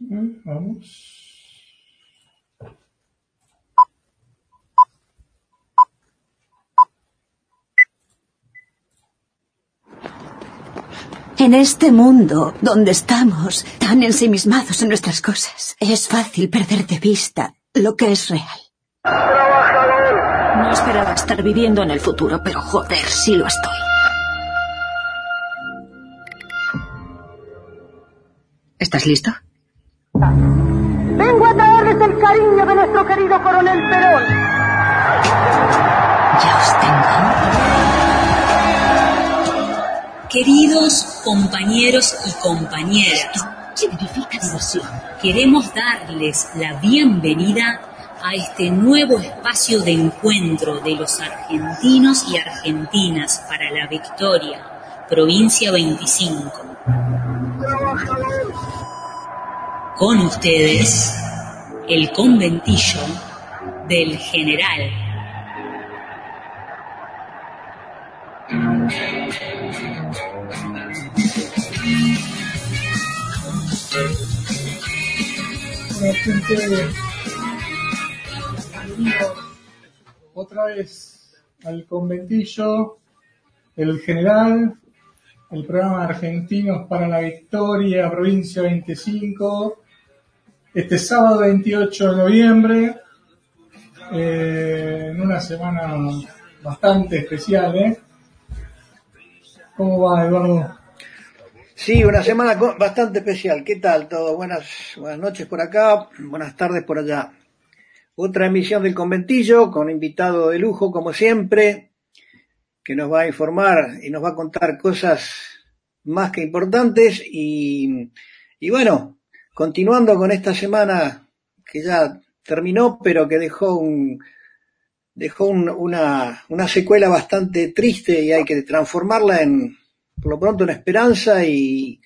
Eh, Vamos. En este mundo donde estamos tan ensimismados en nuestras cosas, es fácil perder de vista lo que es real. No esperaba estar viviendo en el futuro, pero joder, sí lo estoy. ¿Estás listo? Vengo a traerles el cariño de nuestro querido coronel Perón. Ya os tengo. Queridos compañeros y compañeras, Significa diversión. queremos darles la bienvenida a este nuevo espacio de encuentro de los argentinos y argentinas para la victoria, provincia 25. Con ustedes, el conventillo del general. Otra vez al conventillo, el general, el programa Argentinos para la Victoria, provincia 25, este sábado 28 de noviembre, eh, en una semana bastante especial, ¿eh? ¿Cómo va, Eduardo? Sí, una semana bastante especial. ¿Qué tal todo? Buenas, buenas noches por acá, buenas tardes por allá. Otra emisión del conventillo con invitado de lujo, como siempre, que nos va a informar y nos va a contar cosas más que importantes. Y, y bueno, continuando con esta semana que ya terminó, pero que dejó un, dejó un- una, una secuela bastante triste y hay que transformarla en, por lo pronto, en esperanza y,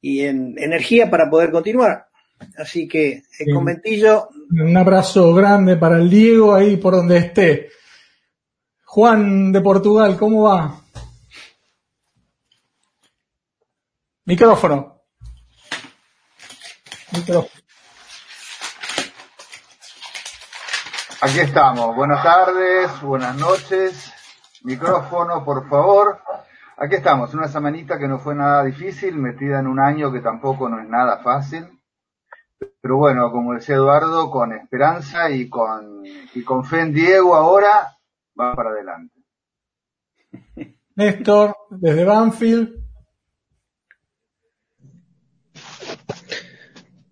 y en energía para poder continuar. Así que el Bien. conventillo, Un abrazo grande para el Diego ahí por donde esté. Juan de Portugal, ¿cómo va? Micrófono. Micrófono. Aquí estamos. Buenas tardes, buenas noches. Micrófono, por favor. Aquí estamos, una semanita que no fue nada difícil, metida en un año que tampoco no es nada fácil. Pero bueno, como decía Eduardo, con esperanza y con, y con fe en Diego ahora, va para adelante. Néstor, desde Banfield.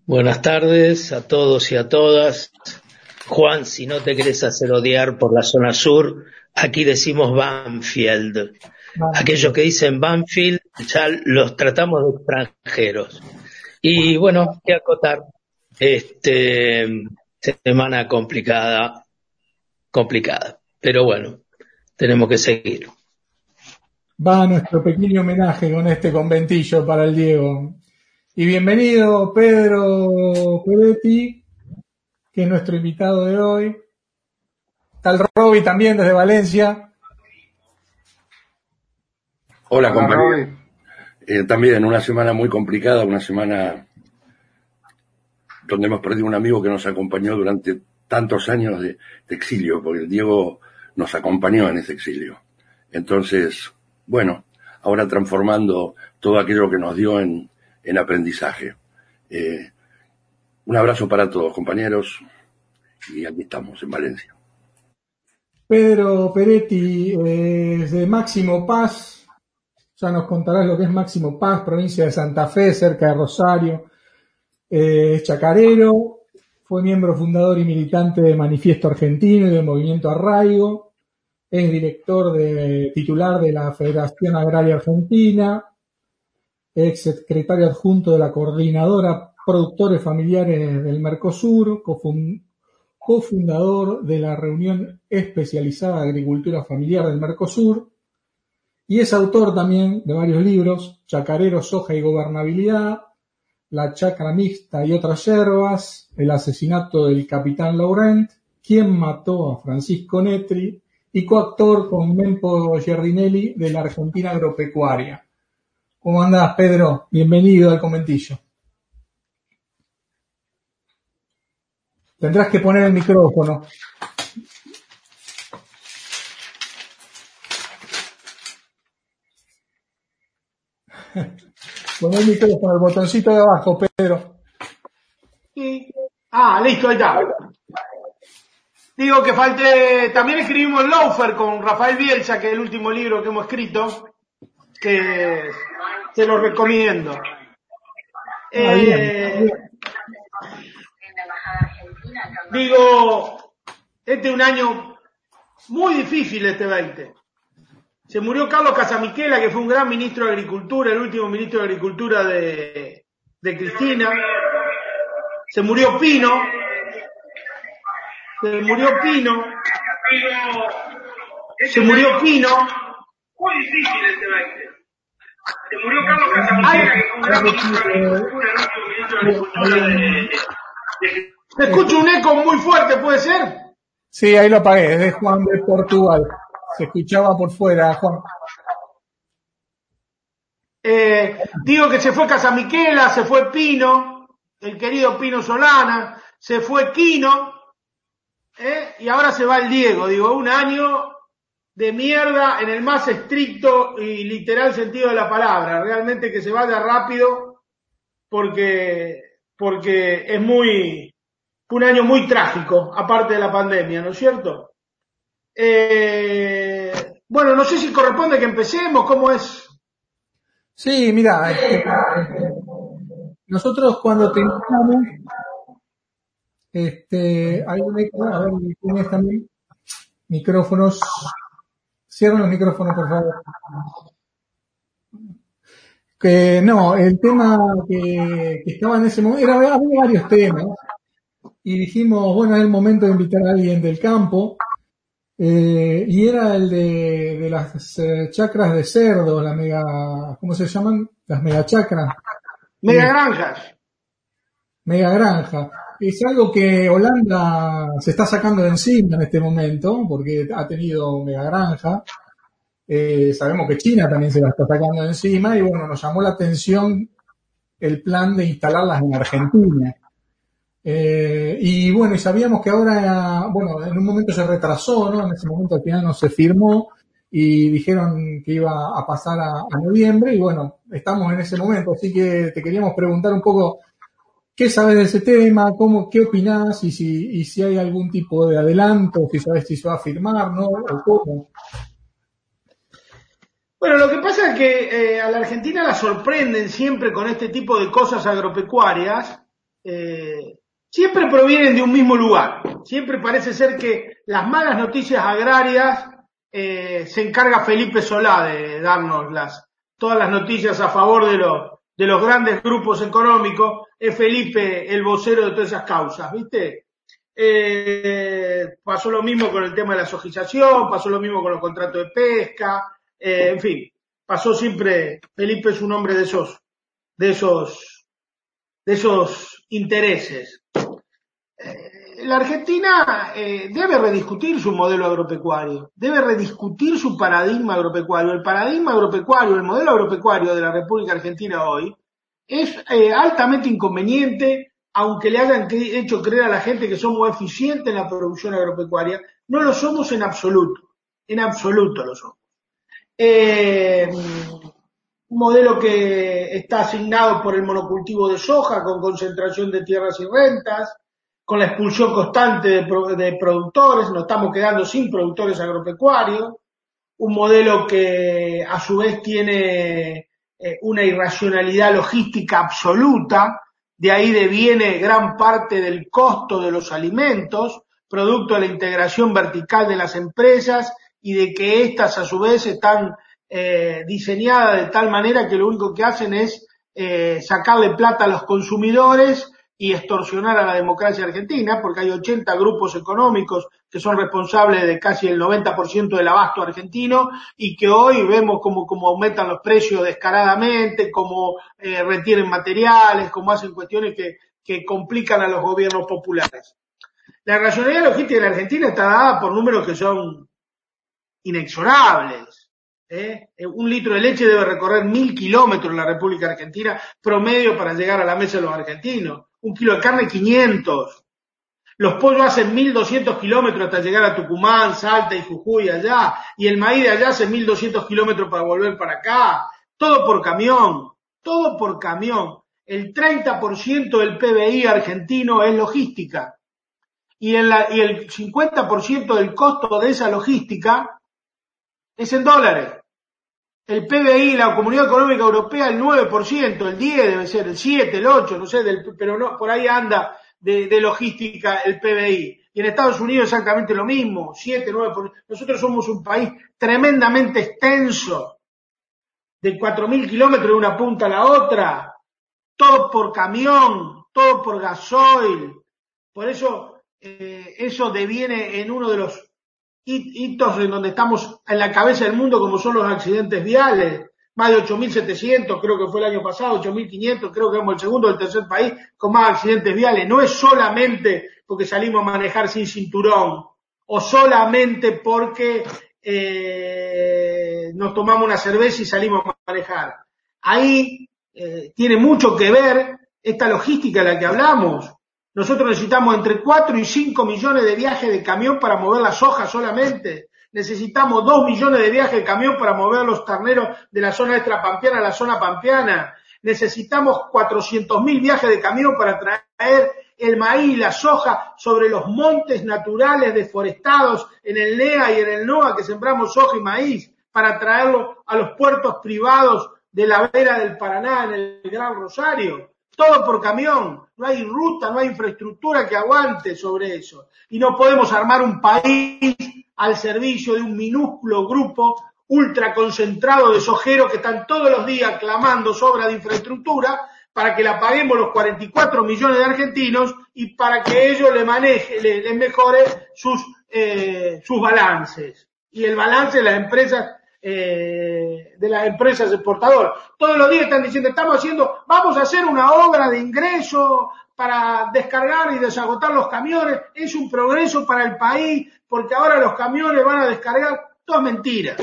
Buenas tardes a todos y a todas. Juan, si no te querés hacer odiar por la zona sur, aquí decimos Banfield. Aquellos que dicen Banfield ya los tratamos de extranjeros. Y bueno, que acotar. Este, semana complicada, complicada. Pero bueno, tenemos que seguir. Va nuestro pequeño homenaje con este conventillo para el Diego. Y bienvenido Pedro Peretti, que es nuestro invitado de hoy. Tal Roby también desde Valencia. Hola, Hola, compañero. Eh, también una semana muy complicada, una semana donde hemos perdido un amigo que nos acompañó durante tantos años de, de exilio, porque el Diego nos acompañó en ese exilio. Entonces, bueno, ahora transformando todo aquello que nos dio en, en aprendizaje. Eh, un abrazo para todos, compañeros, y aquí estamos, en Valencia. Pedro Peretti eh, desde Máximo Paz. Ya nos contarás lo que es Máximo Paz, provincia de Santa Fe, cerca de Rosario. Eh, chacarero, fue miembro fundador y militante de Manifiesto Argentino y del Movimiento Arraigo. Es director de, titular de la Federación Agraria Argentina. Ex secretario adjunto de la Coordinadora Productores Familiares del Mercosur, cofun- cofundador de la Reunión Especializada de Agricultura Familiar del Mercosur, y es autor también de varios libros, Chacarero, Soja y Gobernabilidad, La Chacra Mixta y otras yerbas, El asesinato del capitán Laurent, Quién mató a Francisco Netri, y coactor con Mempo Giardinelli de la Argentina Agropecuaria. ¿Cómo andás, Pedro? Bienvenido al comentillo. Tendrás que poner el micrófono. Pon el micrófono, el botoncito de abajo, Pedro. Ah, listo, ahí está. Digo que falte, también escribimos Loafer con Rafael Bielsa, que es el último libro que hemos escrito, que se lo recomiendo. Ah, eh, digo, este es un año muy difícil este 20. Se murió Carlos Casamiquela, que fue un gran ministro de Agricultura, el último ministro de Agricultura de, de Cristina. Se murió Pino, se murió Pino, se murió Pino. Muy difícil este 20. Se murió Carlos Casamigela, que fue un gran ministro de Agricultura, el último ministro de Agricultura de, ¿Se escucha un eco muy fuerte, puede ser? Sí, ahí lo apagué, es de Juan de Portugal. Se escuchaba por fuera, Juan. Eh, digo que se fue Casamiquela, se fue Pino, el querido Pino Solana, se fue Quino, ¿eh? y ahora se va el Diego. Digo, un año de mierda en el más estricto y literal sentido de la palabra. Realmente que se vaya rápido porque, porque es muy, un año muy trágico, aparte de la pandemia, ¿no es cierto? Eh, bueno, no sé si corresponde que empecemos, ¿cómo es? Sí, mira, este, nosotros cuando tengamos, este, hay un eco, a ver, tienes también micrófonos, cierren los micrófonos, por favor. Que no, el tema que, que estaba en ese momento, era, había varios temas, y dijimos, bueno, es el momento de invitar a alguien del campo, eh, y era el de, de las eh, chacras de cerdo, la mega, ¿cómo se llaman? Las mega chacras. Mega granjas. Mega granja. Es algo que Holanda se está sacando de encima en este momento, porque ha tenido mega granja. Eh, sabemos que China también se la está sacando de encima y bueno, nos llamó la atención el plan de instalarlas en Argentina. Eh, y bueno, y sabíamos que ahora, bueno, en un momento se retrasó, ¿no? En ese momento al final no se firmó y dijeron que iba a pasar a, noviembre y bueno, estamos en ese momento, así que te queríamos preguntar un poco qué sabes de ese tema, cómo, qué opinás y si, y si hay algún tipo de adelanto, si sabes si se va a firmar, ¿no? Cómo. Bueno, lo que pasa es que eh, a la Argentina la sorprenden siempre con este tipo de cosas agropecuarias. Eh, siempre provienen de un mismo lugar. Siempre parece ser que las malas noticias agrarias eh, se encarga Felipe Solá de darnos las, todas las noticias a favor de los, de los grandes grupos económicos. Es Felipe el vocero de todas esas causas, ¿viste? Eh, pasó lo mismo con el tema de la sojización, pasó lo mismo con los contratos de pesca, eh, en fin, pasó siempre, Felipe es un hombre de esos, de esos, de esos intereses. Eh, la Argentina eh, debe rediscutir su modelo agropecuario, debe rediscutir su paradigma agropecuario. El paradigma agropecuario, el modelo agropecuario de la República Argentina hoy es eh, altamente inconveniente, aunque le hayan hecho creer a la gente que somos eficientes en la producción agropecuaria, no lo somos en absoluto, en absoluto lo somos. un modelo que está asignado por el monocultivo de soja con concentración de tierras y rentas, con la expulsión constante de, productores, nos estamos quedando sin productores agropecuarios, un modelo que a su vez tiene eh, una irracionalidad logística absoluta, de ahí deviene gran parte del costo de los alimentos, producto de la integración vertical de las empresas y de que éstas a su vez están eh, diseñadas de tal manera que lo único que hacen es eh, sacarle plata a los consumidores y extorsionar a la democracia argentina, porque hay 80 grupos económicos que son responsables de casi el 90% del abasto argentino y que hoy vemos como, aumentan los precios descaradamente, como eh, retienen materiales, como hacen cuestiones que, que complican a los gobiernos populares. La racionalidad logística de la Argentina está dada por números que son inexorables. ¿eh? Un litro de leche debe recorrer mil kilómetros en la República Argentina promedio para llegar a la mesa de los argentinos un kilo de carne 500. Los pollos hacen 1200 kilómetros hasta llegar a Tucumán, Salta y Jujuy allá, y el maíz de allá hace 1200 kilómetros para volver para acá. Todo por camión, todo por camión. El 30% del PBI argentino es logística. Y, el 50% del costo de esa logística es en dólares. El PBI, la Comunidad Económica Europea, el 9%, el 10 debe ser, el 7, el 8, no sé, pero no, por ahí anda de, logística el PBI. Y en Estados Unidos exactamente lo mismo, 7, 9%. Nosotros somos un país tremendamente extenso, de 4.000 kilómetros de una punta a la otra, todo por camión, todo por gasoil. Por eso eh, eso deviene en uno de los hitos en donde estamos en la cabeza del mundo como son los accidentes viales. Más de 8.700, creo que fue el año pasado, 8.500, creo que somos el segundo o el tercer país con más accidentes viales. No es solamente porque salimos a manejar sin cinturón o solamente porque eh, nos tomamos una cerveza y salimos a manejar. Ahí eh, tiene mucho que ver esta logística de la que hablamos. Nosotros necesitamos entre 4 y 5 millones de viajes de camión para mover las hojas solamente. Necesitamos 2 millones de viajes de camión para mover los terneros de la zona extrapampeana a la zona pampeana. Necesitamos 400 mil viajes de camión para traer el maíz y la soja sobre los montes naturales deforestados en el NEA y en el NOA que sembramos soja y maíz para traerlo a los puertos privados de la vera del Paraná en el Gran Rosario todo por camión, no hay ruta, no hay infraestructura que aguante sobre eso. Y no podemos armar un país al servicio de un minúsculo grupo ultra concentrado de sojeros que están todos los días clamando sobra de infraestructura para que la paguemos los 44 millones de argentinos y para que ellos le maneje, le, mejore sus, eh, sus balances. Y el balance de las empresas eh, de las empresas exportadoras. Todos los días están diciendo, estamos haciendo, vamos a hacer una obra de ingreso para descargar y desagotar los camiones. Es un progreso para el país porque ahora los camiones van a descargar. Todo mentira.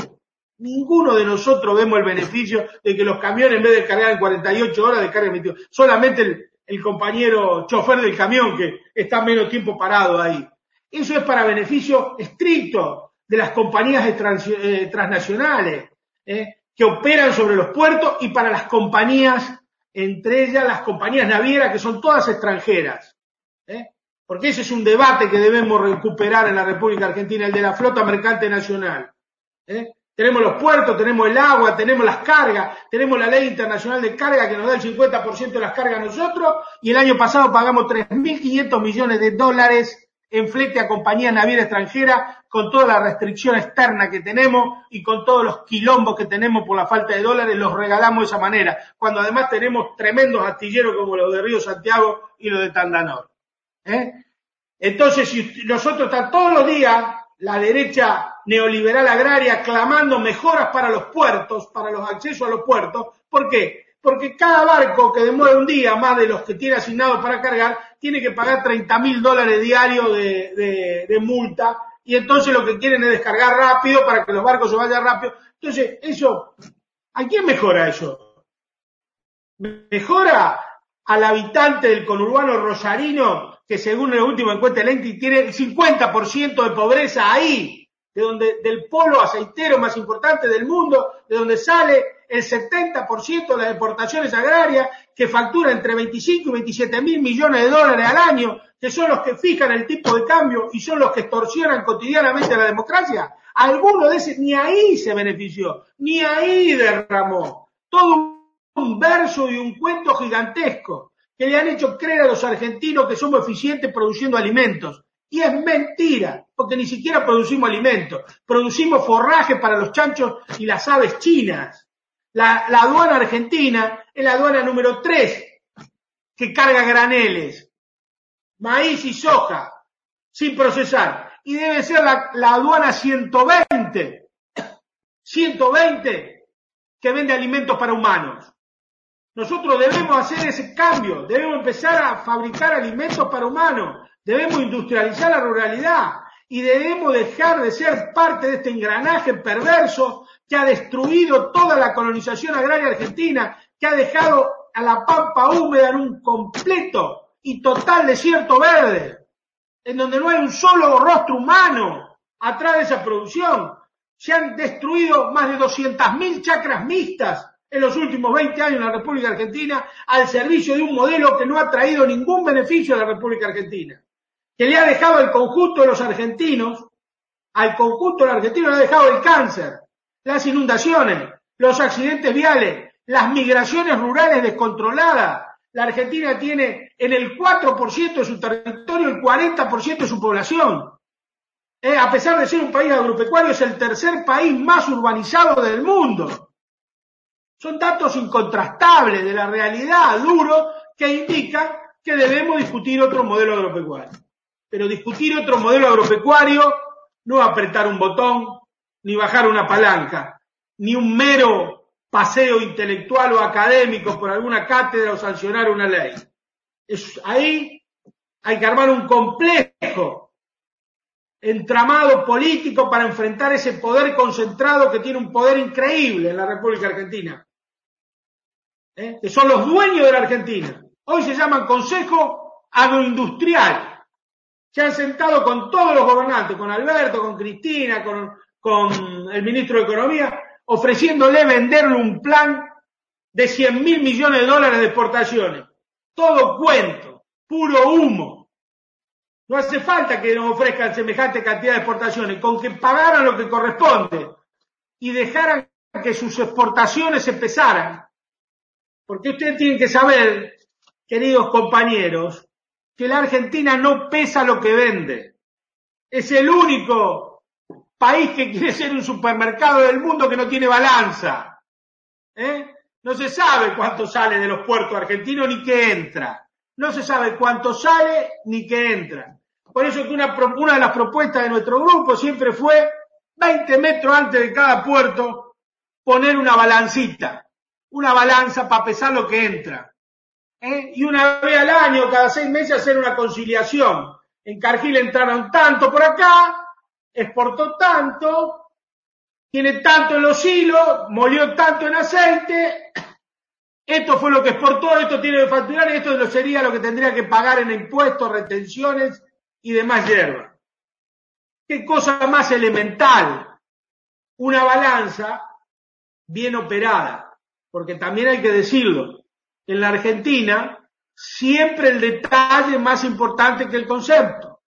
Ninguno de nosotros vemos el beneficio de que los camiones en vez de descargar en 48 horas descarguen 22. Solamente el, el compañero chofer del camión que está menos tiempo parado ahí. Eso es para beneficio estricto de las compañías eh, transnacionales eh, que operan sobre los puertos y para las compañías, entre ellas las compañías navieras que son todas extranjeras. Eh, porque ese es un debate que debemos recuperar en la República Argentina, el de la flota mercante nacional. Tenemos los puertos, tenemos el agua, tenemos las cargas, tenemos la ley internacional de carga que nos da el 50% de las cargas a nosotros y el año pasado pagamos 3.500 millones de dólares en flete a compañías navieras extranjeras, con toda la restricción externa que tenemos y con todos los quilombos que tenemos por la falta de dólares, los regalamos de esa manera, cuando además tenemos tremendos astilleros como los de Río Santiago y los de Tandanor. ¿eh? Entonces, si nosotros estamos todos los días, la derecha neoliberal agraria, clamando mejoras para los puertos, para los accesos a los puertos, ¿por qué? porque cada barco que demora un día más de los que tiene asignado para cargar, tiene que pagar 30 mil dólares diarios de, multa, y entonces lo que quieren es descargar rápido para que los barcos se vayan rápido. Entonces, eso, ¿a quién mejora eso? Mejora al habitante del conurbano rosarino, que según la última encuesta del ENTI tiene el 50% de pobreza ahí, de donde, del polo aceitero más importante del mundo, de donde sale el 70% de las exportaciones agrarias, que factura entre 25 y 27 mil millones de dólares al año, que son los que fijan el tipo de cambio y son los que extorsionan cotidianamente la democracia, alguno de ese ni ahí se benefició, ni ahí derramó. Todo un verso y un cuento gigantesco que le han hecho creer a los argentinos que somos eficientes produciendo alimentos. Y es mentira, porque ni siquiera producimos alimentos. Producimos forraje para los chanchos y las aves chinas. La, aduana argentina es la aduana número 3 que carga graneles, maíz y soja sin procesar. Y debe ser la, la aduana 120, 120 que vende alimentos para humanos. Nosotros debemos hacer ese cambio, debemos empezar a fabricar alimentos para humanos, debemos industrializar la ruralidad y debemos dejar de ser parte de este engranaje perverso que ha destruido toda la colonización agraria argentina, que ha dejado a la pampa húmeda en un completo y total desierto verde. en donde no hay un solo rostro humano atrás de esa producción. Se han destruido más de 200.000 chacras mixtas en los últimos 20 años en la República Argentina al servicio de un modelo que no ha traído ningún beneficio a la República Argentina, que le ha dejado al conjunto de los argentinos, al conjunto de los argentinos le ha dejado el cáncer, las inundaciones, los accidentes viales, las migraciones rurales descontroladas. La Argentina tiene en el 4% de su territorio el 40% de su población. Eh, a pesar de ser un país agropecuario, es el tercer país más urbanizado del mundo. Son datos incontrastables de la realidad, duro, que indican que debemos discutir otro modelo agropecuario. Pero discutir otro modelo agropecuario no apretar un botón, ni bajar una palanca, ni un mero paseo intelectual o académico por alguna cátedra o sancionar una ley. Ahí hay que armar un complejo entramado político para enfrentar ese poder concentrado que tiene un poder increíble en la República Argentina. ¿eh? que son los dueños de la Argentina. Hoy se llaman Consejo Agroindustrial. Se han sentado con todos los gobernantes, con Alberto, con Cristina, con, el ministro de Economía, ofreciéndole venderle un plan de 100 mil millones de dólares de exportaciones. Todo cuento, puro humo. No hace falta que nos ofrezcan semejante cantidad de exportaciones, con que pagaran lo que corresponde y dejaran que sus exportaciones empezaran porque ustedes tienen que saber, queridos compañeros, que la Argentina no pesa lo que vende. Es el único país que quiere ser un supermercado del mundo que no tiene balanza. ¿Eh? No se sabe cuánto sale de los puertos argentinos ni qué entra. No se sabe cuánto sale ni qué entra. Por eso que una, una de las propuestas de nuestro grupo siempre fue 20 metros antes de cada puerto poner una balancita una balanza para pesar lo que entra. ¿Eh? Y una vez al año, cada seis meses, hacer una conciliación. En Cargill entraron tanto por acá, exportó tanto, tiene tanto en los hilos, molió tanto en aceite, esto fue lo que exportó, esto tiene que facturar esto sería lo que tendría que pagar en impuestos, retenciones y demás hierba. Qué cosa más elemental. Una balanza bien operada porque también hay que decirlo, en la Argentina siempre el detalle es más importante que el concepto.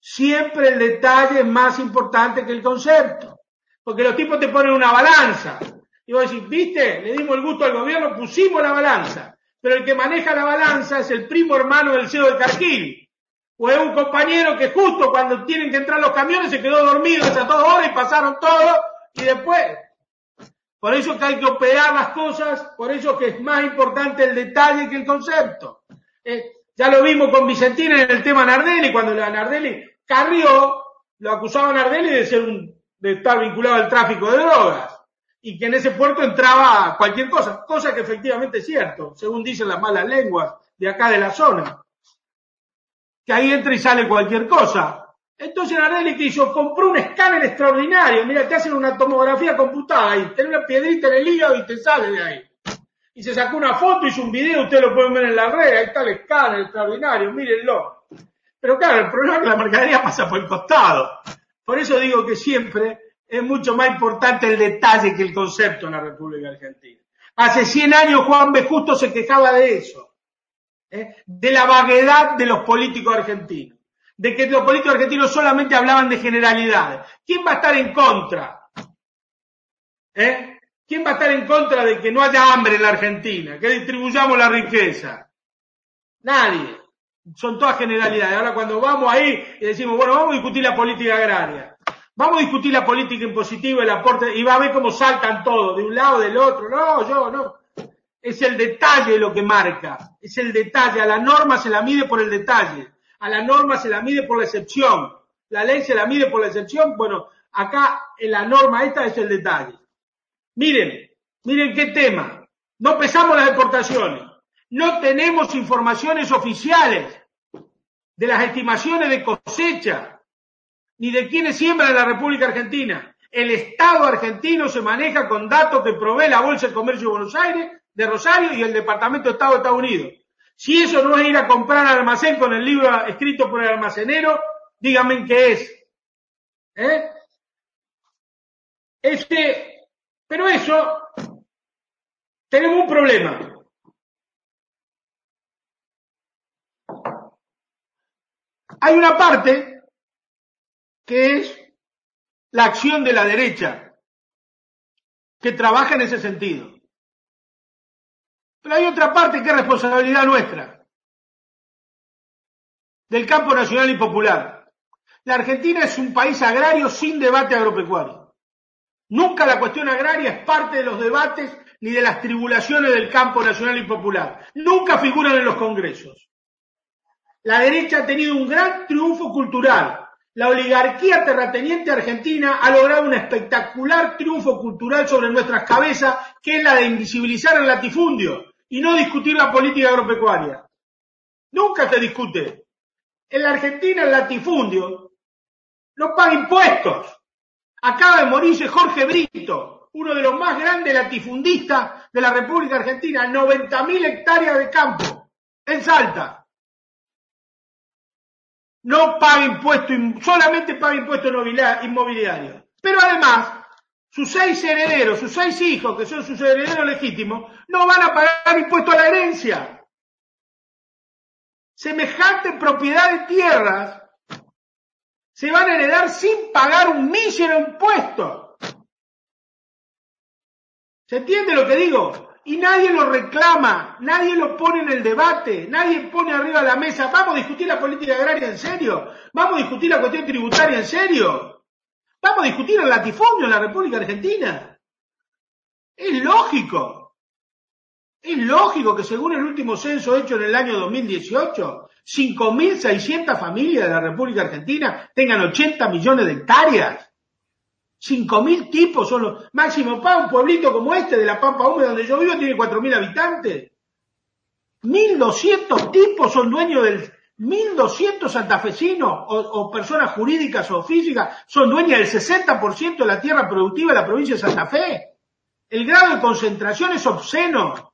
Siempre el detalle es más importante que el concepto. Porque los tipos te ponen una balanza. Y vos decís, viste, le dimos el gusto al gobierno, pusimos la balanza. Pero el que maneja la balanza es el primo hermano del CEO de Carquil. O es un compañero que justo cuando tienen que entrar los camiones se quedó dormido esas dos horas y pasaron todo. Y después por eso que hay que operar las cosas, por eso que es más importante el detalle que el concepto. Eh, ya lo vimos con Vicentina en el tema Nardelli, cuando la Nardelli Carrió, lo acusaba Nardelli de ser un, de estar vinculado al tráfico de drogas y que en ese puerto entraba cualquier cosa, cosa que efectivamente es cierto, según dicen las malas lenguas de acá de la zona. Que ahí entra y sale cualquier cosa. Entonces Nardelli que hizo, compró un escáner extraordinario, mira, te hacen una tomografía computada y tenés una piedrita en el hígado y te sale de ahí. Y se sacó una foto, hizo un video, ustedes lo pueden ver en la red, ahí está el escáner extraordinario, mírenlo. Pero claro, el problema es que la mercadería pasa por el costado. Por eso digo que siempre es mucho más importante el detalle que el concepto en la República Argentina. Hace 100 años Juan B. Justo se quejaba de eso, ¿eh? de la vaguedad de los políticos argentinos de que los políticos argentinos solamente hablaban de generalidades. ¿Quién va a estar en contra? ¿Eh? ¿Quién va a estar en contra de que no haya hambre en la Argentina? Que distribuyamos la riqueza. Nadie. Son todas generalidades. Ahora cuando vamos ahí y decimos, bueno, vamos a discutir la política agraria. Vamos a discutir la política impositiva, el aporte, y va a ver cómo saltan todos, de un lado, del otro. No, yo no. Es el detalle lo que marca. Es el detalle. A la norma se la mide por el detalle a la norma se la mide por la excepción. La ley se la mide por la excepción. Bueno, acá en la norma esta es el detalle. Miren, miren qué tema. No pesamos las exportaciones. No tenemos informaciones oficiales de las estimaciones de cosecha, ni de quiénes siembran en la República Argentina. El Estado argentino se maneja con datos que provee la Bolsa de Comercio de Buenos Aires, de Rosario y el Departamento de Estado de Estados Unidos. Si eso no es ir a comprar al almacén con el libro escrito por el almacenero díganme qué es. ¿Eh? Este, pero eso, tenemos un problema. Hay una parte que es la acción de la derecha, que trabaja en ese sentido. Pero hay otra parte que es responsabilidad nuestra, del campo nacional y popular. La Argentina es un país agrario sin debate agropecuario. Nunca la cuestión agraria es parte de los debates ni de las tribulaciones del campo nacional y popular. Nunca figuran en los congresos. La derecha ha tenido un gran triunfo cultural. La oligarquía terrateniente argentina ha logrado un espectacular triunfo cultural sobre nuestras cabezas, que es la de invisibilizar el latifundio y no discutir la política agropecuaria. Nunca se discute. En la Argentina el latifundio no paga impuestos. Acaba de morirse Jorge Brito, uno de los más grandes latifundistas de la República Argentina, 90.000 hectáreas de campo en Salta no paga impuesto, solamente paga impuesto inmobiliario. Pero además, sus seis herederos, sus seis hijos, que son sus herederos legítimos, no van a pagar impuesto a la herencia. Semejante propiedad de tierras se van a heredar sin pagar un mísero impuesto. ¿Se entiende lo que digo? y nadie lo reclama, nadie lo pone en el debate, nadie pone arriba de la mesa, vamos a discutir la política agraria en serio, vamos a discutir la cuestión tributaria en serio, vamos a discutir el latifundio en la República Argentina. Es lógico, es lógico que según el último censo hecho en el año 2018, 5.600 familias de la República Argentina tengan 80 millones de hectáreas. Cinco mil tipos son los máximo para un pueblito como este de la Pampa Húmeda donde yo vivo tiene cuatro mil habitantes. Mil doscientos tipos son dueños del mil doscientos santafesinos o, o, personas jurídicas o físicas son dueñas del 60% de la tierra productiva de la provincia de Santa Fe. El grado de concentración es obsceno.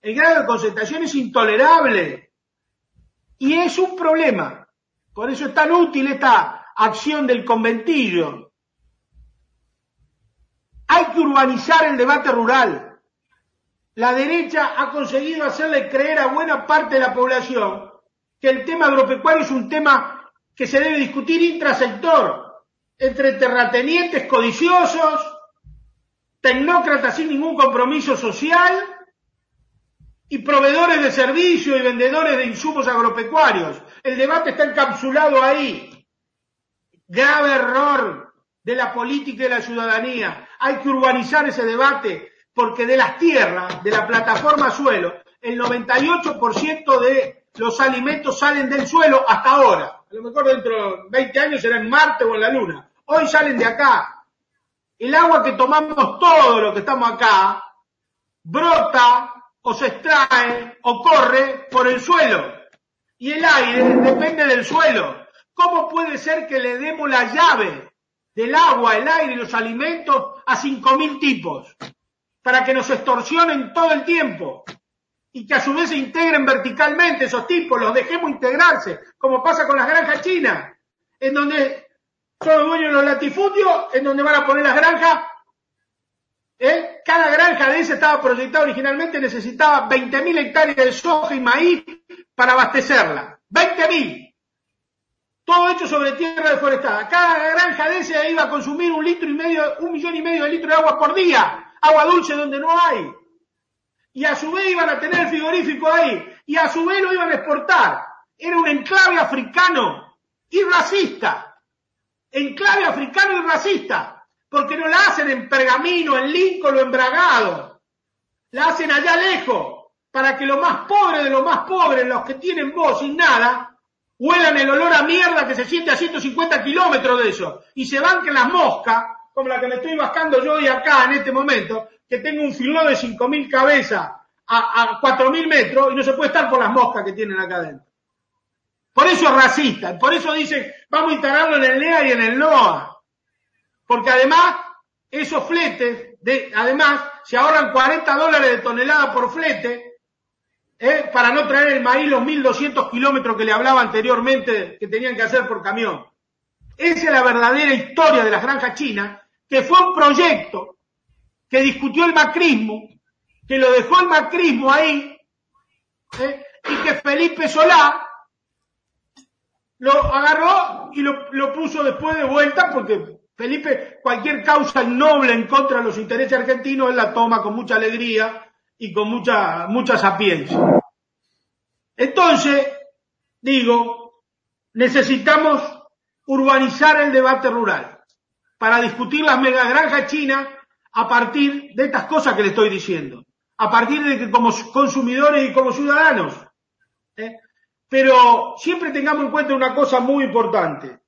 El grado de concentración es intolerable. Y es un problema. Por eso es tan útil esta acción del conventillo hay que urbanizar el debate rural. La derecha ha conseguido hacerle creer a buena parte de la población que el tema agropecuario es un tema que se debe discutir intrasector, entre terratenientes codiciosos, tecnócratas sin ningún compromiso social y proveedores de servicios y vendedores de insumos agropecuarios. El debate está encapsulado ahí. Grave error de la política y de la ciudadanía. Hay que urbanizar ese debate porque de las tierras, de la plataforma suelo, el 98% de los alimentos salen del suelo hasta ahora. A lo mejor dentro de 20 años será en Marte o en la Luna. Hoy salen de acá. El agua que tomamos todo lo que estamos acá brota o se extrae o corre por el suelo. Y el aire depende del suelo. ¿Cómo puede ser que le demos la llave del agua, el aire y los alimentos a cinco mil tipos para que nos extorsionen todo el tiempo y que a su vez se integren verticalmente esos tipos, los dejemos integrarse, como pasa con las granjas chinas, en donde son los dueños los latifundios, en donde van a poner las granjas. ¿eh? Cada granja de ese estaba proyectada originalmente, necesitaba 20.000 hectáreas de soja y maíz para abastecerla. 20.000. Todo hecho sobre tierra deforestada. Cada granja de ese iba a consumir un litro y medio, un millón y medio de litros de agua por día. Agua dulce donde no hay. Y a su vez iban a tener el frigorífico ahí. Y a su vez lo iban a exportar. Era un enclave africano y racista. Enclave africano y racista. Porque no la hacen en Pergamino, en Lincoln o en Bragado. La hacen allá lejos. Para que los más pobres de los más pobres, los que tienen voz sin nada, huelan el olor a mierda que se siente a 150 kilómetros de eso y se banquen las moscas, como la que me estoy bascando yo hoy acá en este momento, que tengo un filón de 5.000 cabezas a, a 4.000 metros y no se puede estar por las moscas que tienen acá adentro. Por eso es racista, por eso dicen, vamos a instalarlo en el NEA y en el NOA. Porque además, esos fletes, de, además, se ahorran 40 dólares de tonelada por flete, ¿eh? para no traer el maíz los 1.200 kilómetros que le hablaba anteriormente que tenían que hacer por camión. Esa es la verdadera historia de las granjas chinas, que fue un proyecto que discutió el macrismo, que lo dejó el macrismo ahí, ¿eh? y que Felipe Solá lo agarró y lo, lo, puso después de vuelta porque Felipe cualquier causa noble en contra de los intereses argentinos él la toma con mucha alegría y con mucha, mucha sapiencia. Entonces, digo, necesitamos urbanizar el debate rural para discutir las megagranjas chinas a partir de estas cosas que le estoy diciendo, a partir de que como consumidores y como ciudadanos ¿eh? Pero siempre tengamos en cuenta una cosa muy importante.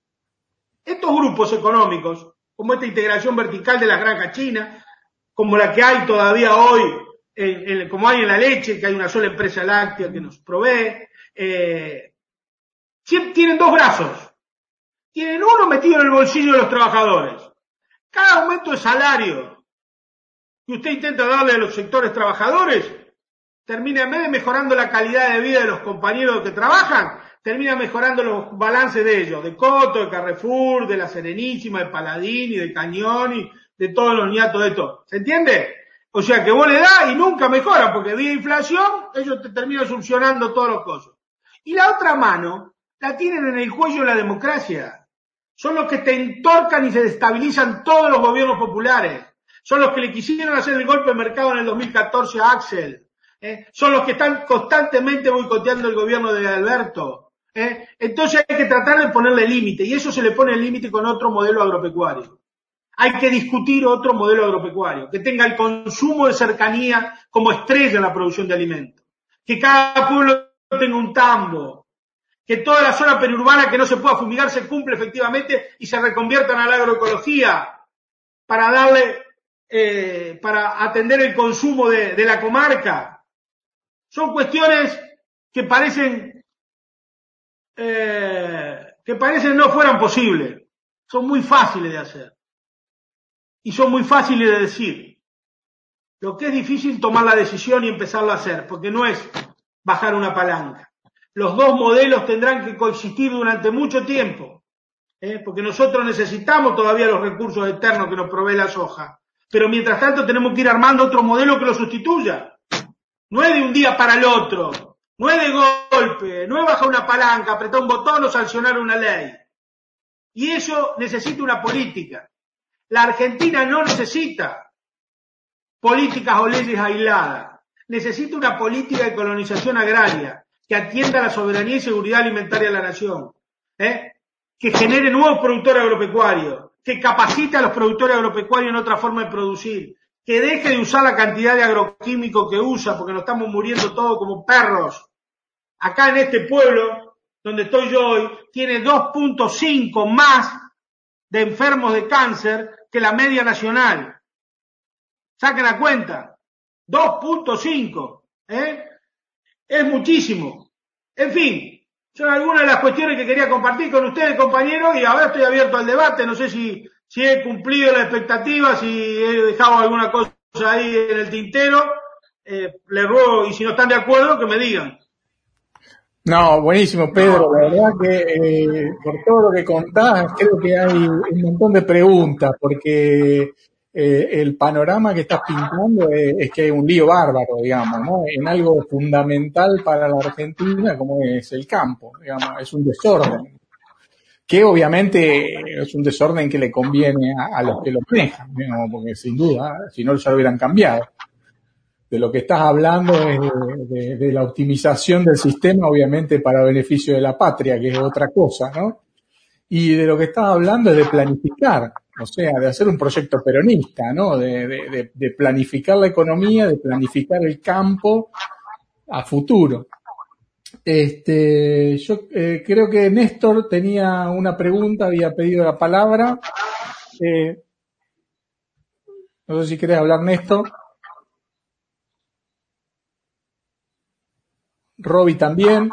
Estos grupos económicos, como esta integración vertical de la granja china, como la que hay todavía hoy, como hay en la leche, que hay una sola empresa láctea que nos provee, eh, tienen dos brazos. Tienen uno metido en el bolsillo de los trabajadores. Cada aumento de salario que usted intenta darle a los sectores trabajadores termina en vez de mejorando la calidad de vida de los compañeros que trabajan, termina mejorando los balances de ellos, de Coto, de Carrefour, de La Serenísima, de Paladín y de Cañón y de todos los niatos de todo. ¿Se entiende? O sea que vos le das y nunca mejora, porque vía inflación, ellos te terminan solucionando todos los cosas. Y la otra mano la tienen en el cuello la democracia. Son los que te entorcan y se destabilizan todos los gobiernos populares. Son los que le quisieron hacer el golpe de mercado en el 2014 a Axel ¿eh? son los que están constantemente boicoteando el gobierno de Alberto. ¿eh? Entonces hay que tratar de ponerle límite y eso se le pone el límite con otro modelo agropecuario. Hay que discutir otro modelo agropecuario que tenga el consumo de cercanía como estrella en la producción de alimentos. Que cada pueblo tenga un tambo. Que toda la zona periurbana que no se pueda fumigar se cumple efectivamente y se reconviertan a la agroecología para darle, eh, para atender el consumo de, la comarca son cuestiones que parecen, eh, que parecen no fueran posibles. Son muy fáciles de hacer. Y son muy fáciles de decir. Lo que es difícil tomar la decisión y empezarlo a hacer, porque no es bajar una palanca. Los dos modelos tendrán que coexistir durante mucho tiempo, ¿eh? porque nosotros necesitamos todavía los recursos eternos que nos provee la soja. Pero mientras tanto tenemos que ir armando otro modelo que lo sustituya. No es de un día para el otro. No es de golpe. No es bajar una palanca, apretar un botón o sancionar una ley. Y eso necesita una política. La Argentina no necesita políticas o leyes aisladas. Necesita una política de colonización agraria que atienda la soberanía y seguridad alimentaria de la nación. ¿eh? Que genere nuevos productores agropecuarios. Que capacite a los productores agropecuarios en otra forma de producir que deje de usar la cantidad de agroquímico que usa, porque nos estamos muriendo todos como perros. Acá en este pueblo, donde estoy yo hoy, tiene 2.5 más de enfermos de cáncer que la media nacional. Saquen la cuenta. 2.5. ¿eh? Es muchísimo. En fin, son algunas de las cuestiones que quería compartir con ustedes, compañeros, y ahora estoy abierto al debate. No sé si si he cumplido la expectativa, si he dejado alguna cosa ahí en el tintero, eh, le ruego, y si no están de acuerdo, que me digan. No, buenísimo, Pedro. La verdad que eh, por todo lo que contás, creo que hay un montón de preguntas, porque eh, el panorama que estás pintando es, es, que hay un lío bárbaro, digamos, ¿no? En algo fundamental para la Argentina, como es el campo, digamos, es un desorden que obviamente es un desorden que le conviene a, los que lo manejan, porque sin duda, si no ya lo hubieran cambiado. De lo que estás hablando es de, la optimización del sistema, obviamente para beneficio de la patria, que es otra cosa, ¿no? Y de lo que estás hablando es de planificar, o sea, de hacer un proyecto peronista, ¿no? De, de planificar la economía, de planificar el campo a futuro. Este, yo eh, creo que Néstor tenía una pregunta, había pedido la palabra. Eh, no sé si querés hablar, Néstor. Roby también.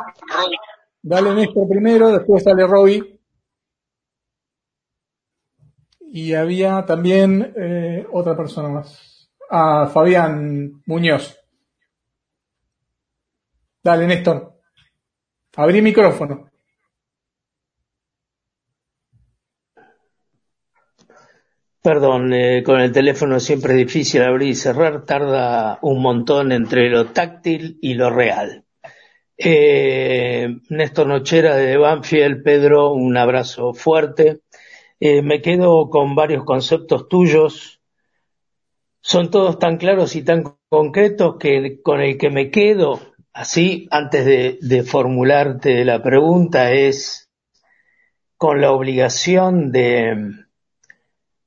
Dale Néstor primero, después sale Roby. Y había también eh, otra persona más. Ah, Fabián Muñoz. Dale, Néstor. Abrí micrófono. Perdón, eh, con el teléfono siempre es difícil abrir y cerrar, tarda un montón entre lo táctil y lo real. Eh, Néstor Nochera de Banfield, Pedro, un abrazo fuerte. Eh, me quedo con varios conceptos tuyos. Son todos tan claros y tan concretos que con el que me quedo, así, antes de, formularte la pregunta, es con la obligación de,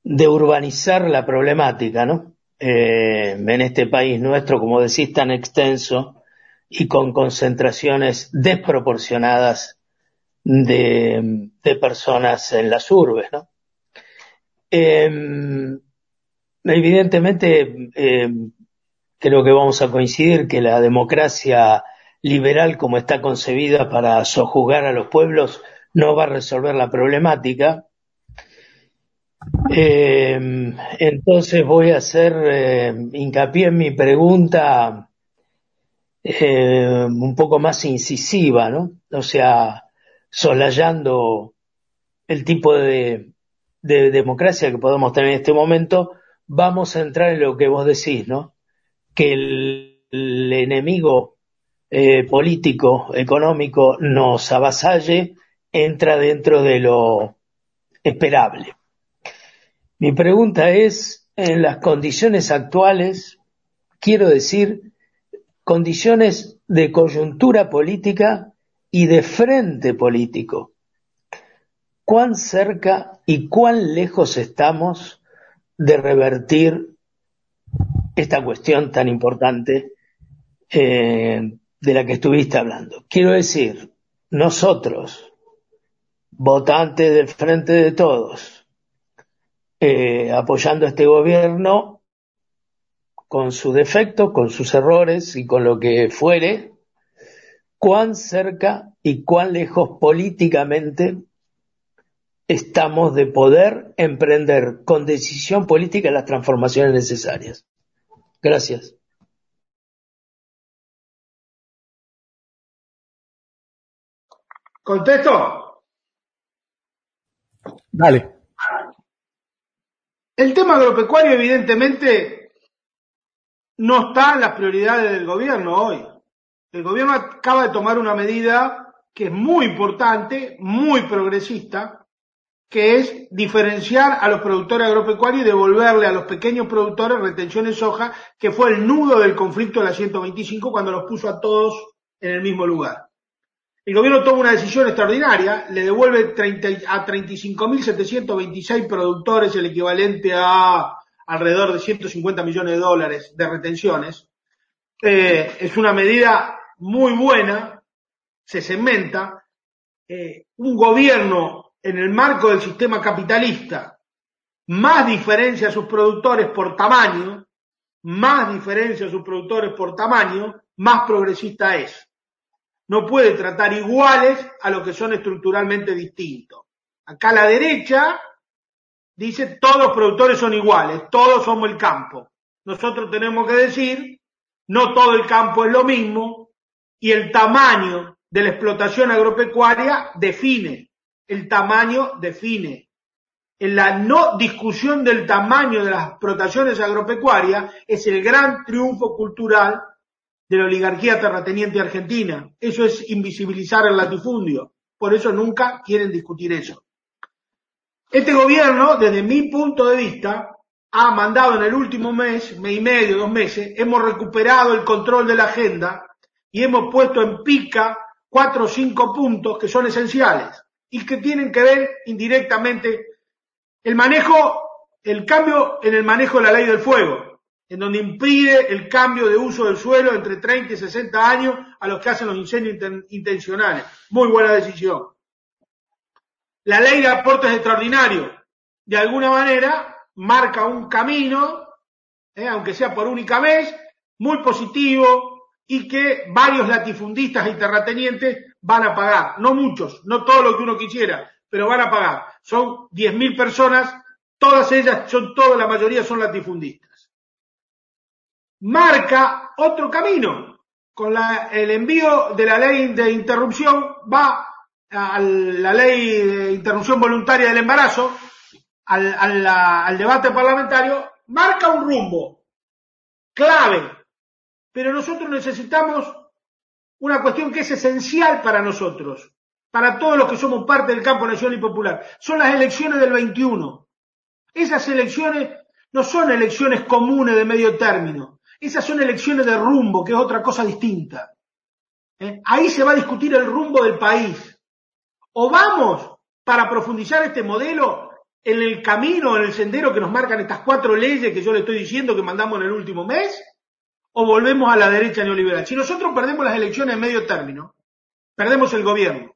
de urbanizar la problemática, ¿no? Eh, en este país nuestro, como decís, tan extenso y con concentraciones desproporcionadas de, personas en las urbes, ¿no? Em, evidentemente, em, creo que vamos a coincidir que la democracia liberal como está concebida para sojuzgar a los pueblos no va a resolver la problemática, eh, entonces voy a hacer hincapié en mi pregunta un poco más incisiva, ¿no? O sea, soslayando el tipo de, democracia que podemos tener en este momento, vamos a entrar en lo que vos decís, ¿no? Que el, el enemigo político, económico, nos avasalle, entra dentro de lo esperable. Mi pregunta es, en las condiciones actuales, quiero decir, condiciones de coyuntura política y de frente político, ¿cuán cerca y cuán lejos estamos de revertir esta cuestión tan importante eh, de la que estuviste hablando? Quiero decir, nosotros, votantes del Frente de Todos, eh, apoyando a este gobierno con su defecto, con sus errores y con lo que fuere, cuán cerca y cuán lejos políticamente estamos de poder emprender con decisión política las transformaciones necesarias. Gracias. ¿Contesto? Dale. El tema agropecuario evidentemente no está en las prioridades del gobierno hoy. El gobierno acaba de tomar una medida que es muy importante, muy progresista, que es diferenciar a los productores agropecuarios y devolverle a los pequeños productores retenciones soja, que fue el nudo del conflicto de la 125 cuando los puso a todos en el mismo lugar. El gobierno toma una decisión extraordinaria, le devuelve 30, a 35.726 productores el equivalente a alrededor de 150 millones de dólares de retenciones. Eh, es una medida muy buena, se cementa. Eh, un gobierno en el marco del sistema capitalista más diferencia a sus productores por tamaño, más diferencia a sus productores por tamaño, más progresista es no puede tratar iguales a los que son estructuralmente distintos. Acá a la derecha dice todos los productores son iguales, todos somos el campo. Nosotros tenemos que decir, no todo el campo es lo mismo y el tamaño de la explotación agropecuaria define, el tamaño define. En la no discusión del tamaño de las explotaciones agropecuarias es el gran triunfo cultural de la oligarquía terrateniente argentina. Eso es invisibilizar el latifundio. Por eso nunca quieren discutir eso. Este gobierno, desde mi punto de vista, ha mandado en el último mes, mes y medio, dos meses, hemos recuperado el control de la agenda y hemos puesto en pica cuatro o cinco puntos que son esenciales y que tienen que ver indirectamente el manejo, el cambio en el manejo de la ley del fuego, en donde impide el cambio de uso del suelo entre 30 y 60 años a los que hacen los incendios intencionales. Muy buena decisión. La ley de aportes extraordinarios, de alguna manera, marca un camino, eh, aunque sea por única vez, muy positivo y que varios latifundistas y terratenientes van a pagar. No muchos, no todo lo que uno quisiera, pero van a pagar. Son 10.000 personas, todas ellas, son toda la mayoría son latifundistas marca otro camino, con el envío de la ley de interrupción, va a la ley de interrupción voluntaria del embarazo, al, al debate parlamentario, marca un rumbo clave. Pero nosotros necesitamos una cuestión que es esencial para nosotros, para todos los que somos parte del campo nacional y popular. Son las elecciones del 21. Esas elecciones no son elecciones comunes de medio término. Esas son elecciones de rumbo, que es otra cosa distinta. ¿Eh? Ahí se va a discutir el rumbo del país. O vamos para profundizar este modelo en el camino, en el sendero que nos marcan estas cuatro leyes que yo le estoy diciendo que mandamos en el último mes, o volvemos a la derecha neoliberal. Si nosotros perdemos las elecciones en medio término, perdemos el gobierno.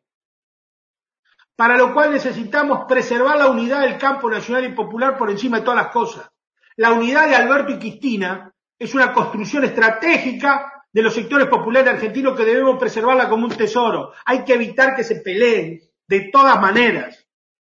Para lo cual necesitamos preservar la unidad del campo nacional y popular por encima de todas las cosas. La unidad de Alberto y Cristina es una construcción estratégica de los sectores populares argentinos que debemos preservarla como un tesoro. Hay que evitar que se peleen de todas maneras.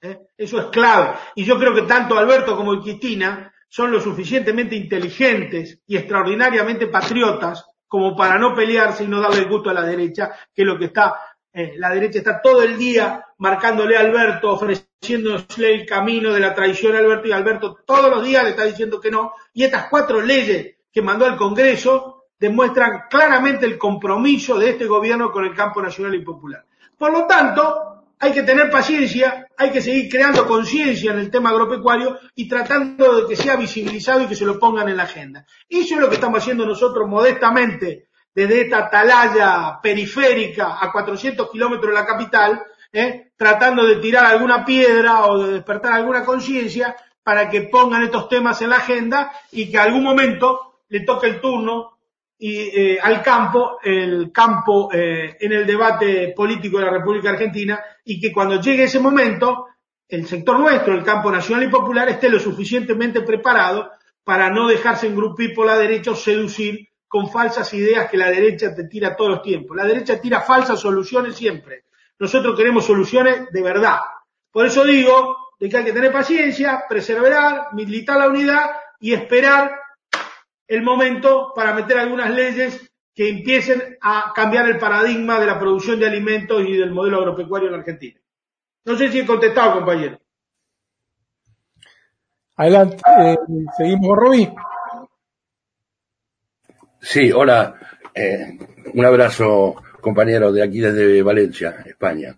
¿eh? Eso es clave. Y yo creo que tanto Alberto como Cristina son lo suficientemente inteligentes y extraordinariamente patriotas como para no pelearse y no darle el gusto a la derecha, que es lo que está, eh, la derecha está todo el día marcándole a Alberto, ofreciéndole el camino de la traición a Alberto y Alberto todos los días le está diciendo que no. Y estas cuatro leyes que mandó al Congreso demuestran claramente el compromiso de este gobierno con el campo nacional y popular. Por lo tanto, hay que tener paciencia, hay que seguir creando conciencia en el tema agropecuario y tratando de que sea visibilizado y que se lo pongan en la agenda. Eso es lo que estamos haciendo nosotros modestamente desde esta atalaya periférica a 400 kilómetros de la capital, ¿eh? tratando de tirar alguna piedra o de despertar alguna conciencia para que pongan estos temas en la agenda y que algún momento le toque el turno y eh, al campo, el campo eh, en el debate político de la República Argentina y que cuando llegue ese momento, el sector nuestro, el campo nacional y popular, esté lo suficientemente preparado para no dejarse engrupir por la derecha o seducir con falsas ideas que la derecha te tira todos los tiempos. La derecha tira falsas soluciones siempre. Nosotros queremos soluciones de verdad. Por eso digo de que hay que tener paciencia, preservar, militar la unidad y esperar el momento para meter algunas leyes que empiecen a cambiar el paradigma de la producción de alimentos y del modelo agropecuario en Argentina. No sé si he contestado, compañero. Adelante, eh, seguimos, Roby. Sí, hola. Eh, un abrazo, compañero, de aquí desde Valencia, España.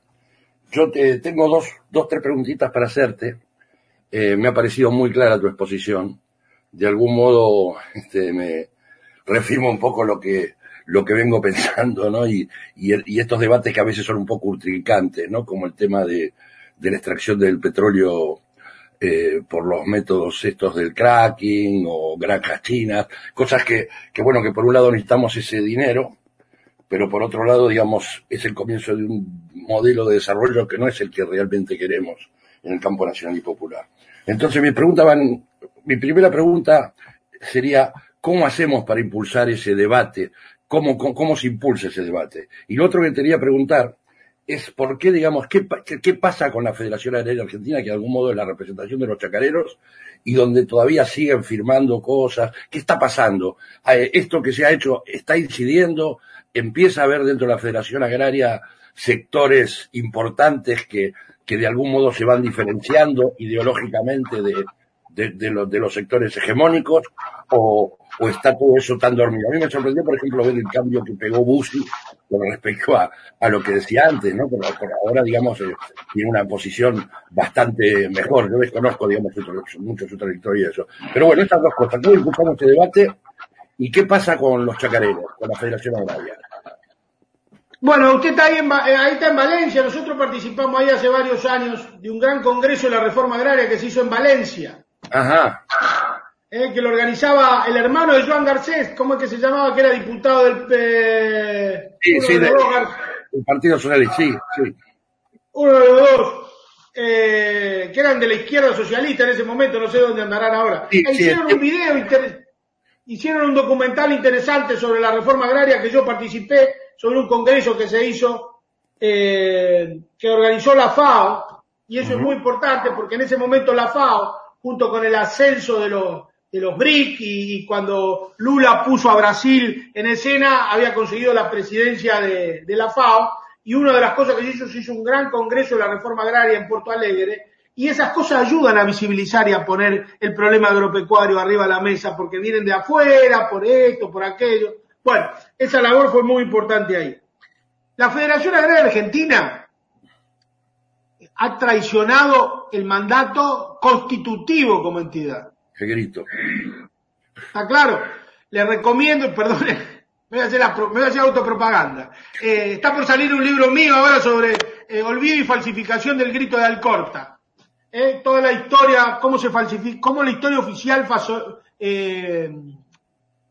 Yo te tengo dos, dos tres preguntitas para hacerte. Eh, me ha parecido muy clara tu exposición de algún modo este, me refirmo un poco lo que, lo que vengo pensando, ¿no? Y, y, estos debates que a veces son un poco utilicantes, ¿no? Como el tema de, de la extracción del petróleo eh, por los métodos estos del cracking o granjas chinas, cosas que, que bueno, que por un lado necesitamos ese dinero, pero por otro lado, digamos, es el comienzo de un modelo de desarrollo que no es el que realmente queremos en el campo nacional y popular. Entonces mi pregunta van mi primera pregunta sería, ¿cómo hacemos para impulsar ese debate? ¿Cómo, cómo, se impulsa ese debate? Y lo otro que quería preguntar es por qué, digamos, qué, qué, pasa con la Federación Aérea Argentina, que de algún modo es la representación de los chacareros, y donde todavía siguen firmando cosas. ¿Qué está pasando? Eh, esto que se ha hecho está incidiendo, empieza a haber dentro de la Federación Agraria sectores importantes que, que de algún modo se van diferenciando ideológicamente de, de, los, de los sectores hegemónicos o, o, está todo eso tan dormido. A mí me sorprendió, por ejemplo, ver el cambio que pegó Bussi con respecto a, a lo que decía antes, ¿no? Por ahora, digamos, eh, tiene una posición bastante mejor. Yo desconozco, digamos, mucho su trayectoria y eso. Pero bueno, estas dos cosas. ¿Cómo escuchamos este debate? ¿Y qué pasa con los chacareros, con la Federación Agraria? Bueno, usted está ahí, en, eh, ahí está en Valencia. Nosotros participamos ahí hace varios años de un gran congreso de la reforma agraria que se hizo en Valencia. Ajá. Eh, que lo organizaba el hermano de Joan Garcés, ¿cómo es que se llamaba? Que era diputado del... Eh, sí, sí, de, el Partido Socialista, sí, sí. Uno de los dos, eh, que eran de la izquierda socialista en ese momento, no sé dónde andarán ahora. hicieron un video, hicieron un documental interesante sobre la reforma agraria que yo participé, sobre un congreso que se hizo, que organizó la FAO, y eso es muy importante porque en ese momento la FAO junto con el ascenso de los de los BRIC y, cuando Lula puso a Brasil en escena había conseguido la presidencia de, de la FAO y una de las cosas que se hizo, se hizo un gran congreso de la reforma agraria en Porto Alegre y esas cosas ayudan a visibilizar y a poner el problema agropecuario arriba de la mesa porque vienen de afuera, por esto, por aquello. Bueno, esa labor fue muy importante ahí. La Federación Agraria Argentina ha traicionado el mandato constitutivo como entidad. Qué grito. Está claro. Le recomiendo, perdón, me voy a hacer, me voy a hacer autopropaganda. Eh, está por salir un libro mío ahora sobre eh, olvido y falsificación del grito de Alcorta. Eh, toda la historia, cómo se falsificó, cómo la historia oficial eh,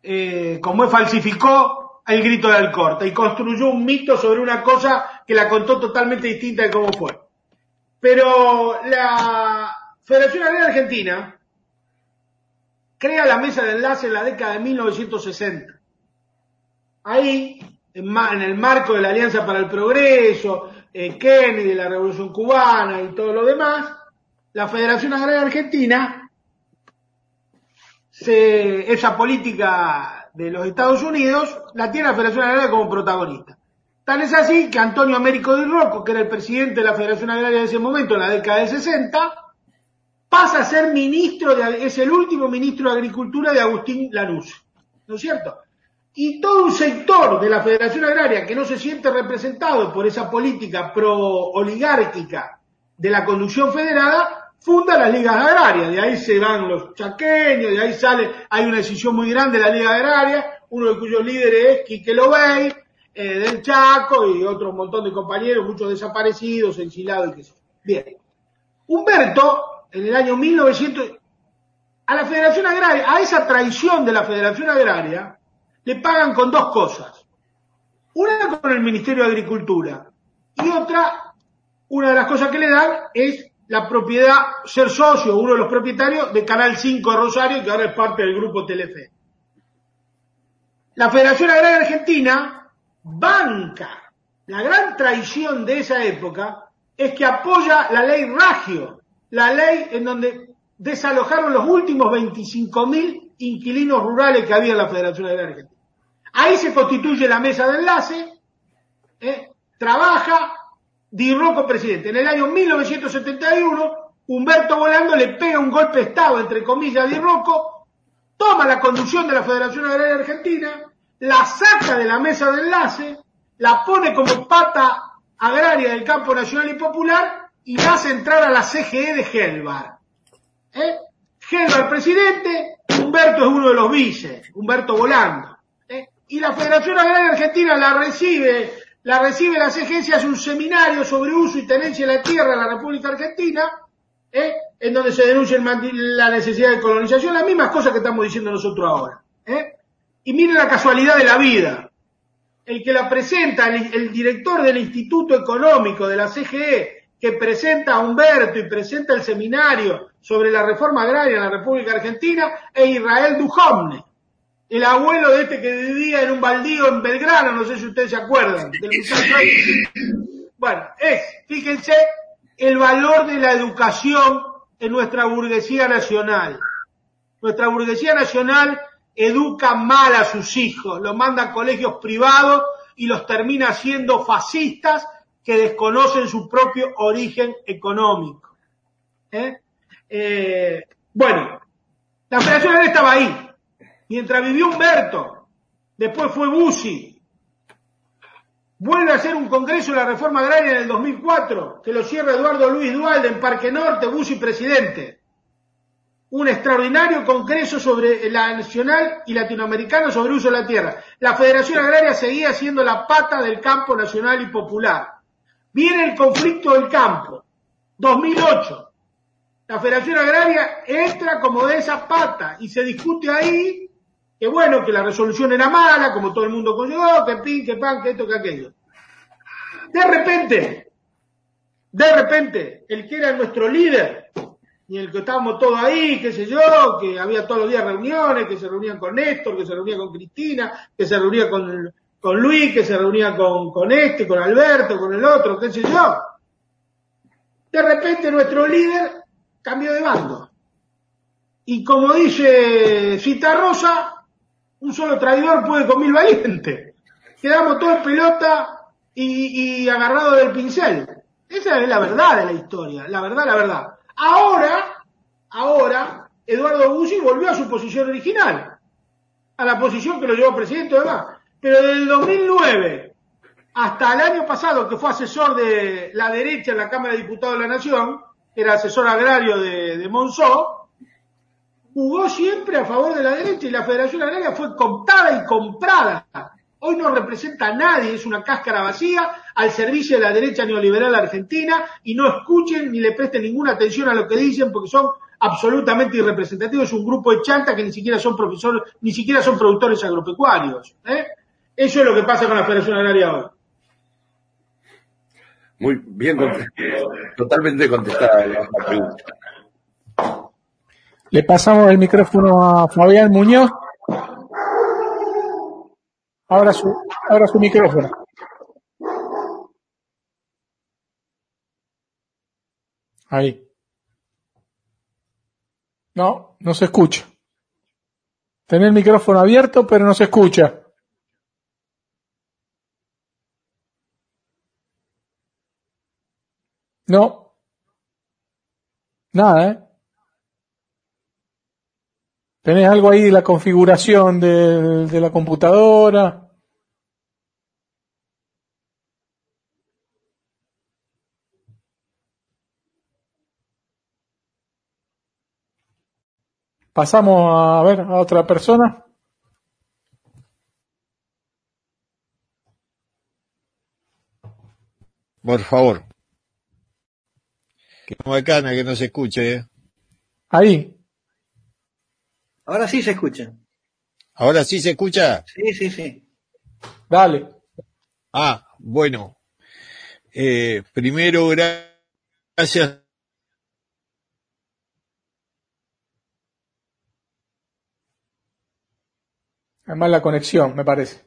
eh, cómo falsificó el grito de Alcorta y construyó un mito sobre una cosa que la contó totalmente distinta de cómo fue. Pero la Federación Agraria Argentina crea la mesa de enlace en la década de 1960 Ahí, en, el marco de la Alianza para el Progreso, eh, Kennedy, la Revolución Cubana y todo lo demás, la Federación Agraria Argentina, esa política de los Estados Unidos, la tiene la Federación Agraria como protagonista. Tal es así que Antonio Américo de Rocco, que era el presidente de la Federación Agraria de ese momento, en la década de 60, pasa a ser ministro, de, es el último ministro de Agricultura de Agustín Lanús. ¿No es cierto? y todo un sector de la Federación Agraria que no se siente representado por esa política pro-oligárquica de la conducción federada, funda las ligas agrarias. De ahí se van los chaqueños, de ahí sale, hay una decisión muy grande de la liga agraria, uno de cuyos líderes es Quique Lobey, eh, del Chaco y otro montón de compañeros, muchos desaparecidos, exilados y qué sé Bien. Humberto, en el año 1900, a la Federación Agraria, a esa traición de la Federación Agraria, le pagan con dos cosas. Una con el Ministerio de Agricultura y otra, una de las cosas que le dan es la propiedad, ser socio, uno de los propietarios de Canal 5 de Rosario, que ahora es parte del grupo Telefe. La Federación Agraria Argentina banca. La gran traición de esa época es que apoya la ley Ragio, la ley en donde desalojaron los últimos 25.000 inquilinos rurales que había en la Federación Agraria Argentina. Ahí se constituye la mesa de enlace, ¿eh? trabaja Di Rocco presidente. En el año 1971, Humberto Volando le pega un golpe de Estado, entre comillas, a Di Rocco, toma la conducción de la Federación Agraria Argentina, la saca de la mesa de enlace, la pone como pata agraria del campo nacional y popular y la hace entrar a la CGE de Helvar. ¿Eh? Helvar presidente, Humberto es uno de los vices, Humberto Volando y la Federación Agraria Argentina la recibe, la recibe la CGS, hace un seminario sobre uso y tenencia de la tierra en la República Argentina, ¿eh? en donde se denuncia la necesidad de colonización, las mismas cosas que estamos diciendo nosotros ahora. ¿eh? Y miren la casualidad de la vida. El que la presenta, el, director del Instituto Económico de la CGE, que presenta a Humberto y presenta el seminario sobre la reforma agraria en la República Argentina, es Israel Duhovne el abuelo de este que vivía en un baldío en Belgrano, no sé si ustedes se acuerdan. Del bueno, es, fíjense, el valor de la educación en nuestra burguesía nacional. Nuestra burguesía nacional educa mal a sus hijos, los manda a colegios privados y los termina siendo fascistas que desconocen su propio origen económico. ¿Eh? Eh, bueno, la Federación estaba ahí, mientras vivió Humberto, después fue Bussi, vuelve a hacer un congreso de la reforma agraria en el 2004, que lo cierra Eduardo Luis Dualde en Parque Norte, Bussi presidente. Un extraordinario congreso sobre la nacional y latinoamericano sobre uso de la tierra. La Federación Agraria seguía siendo la pata del campo nacional y popular. Viene el conflicto del campo, 2008. La Federación Agraria entra como de esa pata y se discute ahí que bueno, que la resolución era mala, como todo el mundo conllevó, que pin, que pan, que esto, que aquello. De repente, de repente, el que era nuestro líder, y el que estábamos todos ahí, qué sé yo, que había todos los días reuniones, que se reunían con Néstor, que se reunía con Cristina, que se reunía con, con Luis, que se reunía con, con este, con Alberto, con el otro, qué sé yo. De repente nuestro líder cambió de bando. Y como dice Cita Rosa, un solo traidor puede con mil valientes. Quedamos todos pelota y, y agarrados del pincel. Esa es la verdad de la historia, la verdad, la verdad. Ahora, ahora, Eduardo Bussi volvió a su posición original, a la posición que lo llevó presidente además. Pero desde el 2009 hasta el año pasado, que fue asesor de la derecha en la Cámara de Diputados de la Nación, era asesor agrario de, de Monzó, jugó siempre a favor de la derecha y la Federación Agraria fue cooptada y comprada. Hoy no representa a nadie, es una cáscara vacía al servicio de la derecha neoliberal argentina y no escuchen ni le presten ninguna atención a lo que dicen porque son absolutamente irrepresentativos. Es un grupo de chanta que ni siquiera son profesores, ni siquiera son productores agropecuarios. ¿eh? Eso es lo que pasa con la Federación Agraria hoy. Muy bien, totalmente contestada la pregunta. Le pasamos el micrófono a Fabián Muñoz. Ahora su, ahora su micrófono. Ahí. No, no se escucha. Tener el micrófono abierto, pero no se escucha. No. Nada, ¿eh? ¿Tenés algo ahí de la configuración de, de la computadora? Pasamos a ver a otra persona. Por favor. Que no bacana que no se escuche. ¿eh? Ahí. Ahora sí se escucha. ¿Ahora sí se escucha? Sí, sí, sí. Dale. Ah, bueno. Eh, primero, gracias. Hay mala conexión, me parece.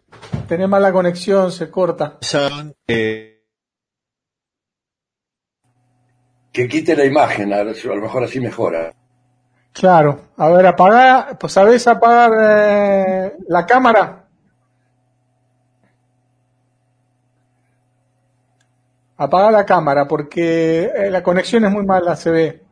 Tenés mala conexión, se corta. Eh, Que quite la imagen, a lo mejor así mejora. Claro. A ver, apaga, pues ¿sabés apagar eh, la cámara? Apaga la cámara porque eh, la conexión es muy mala, se ve.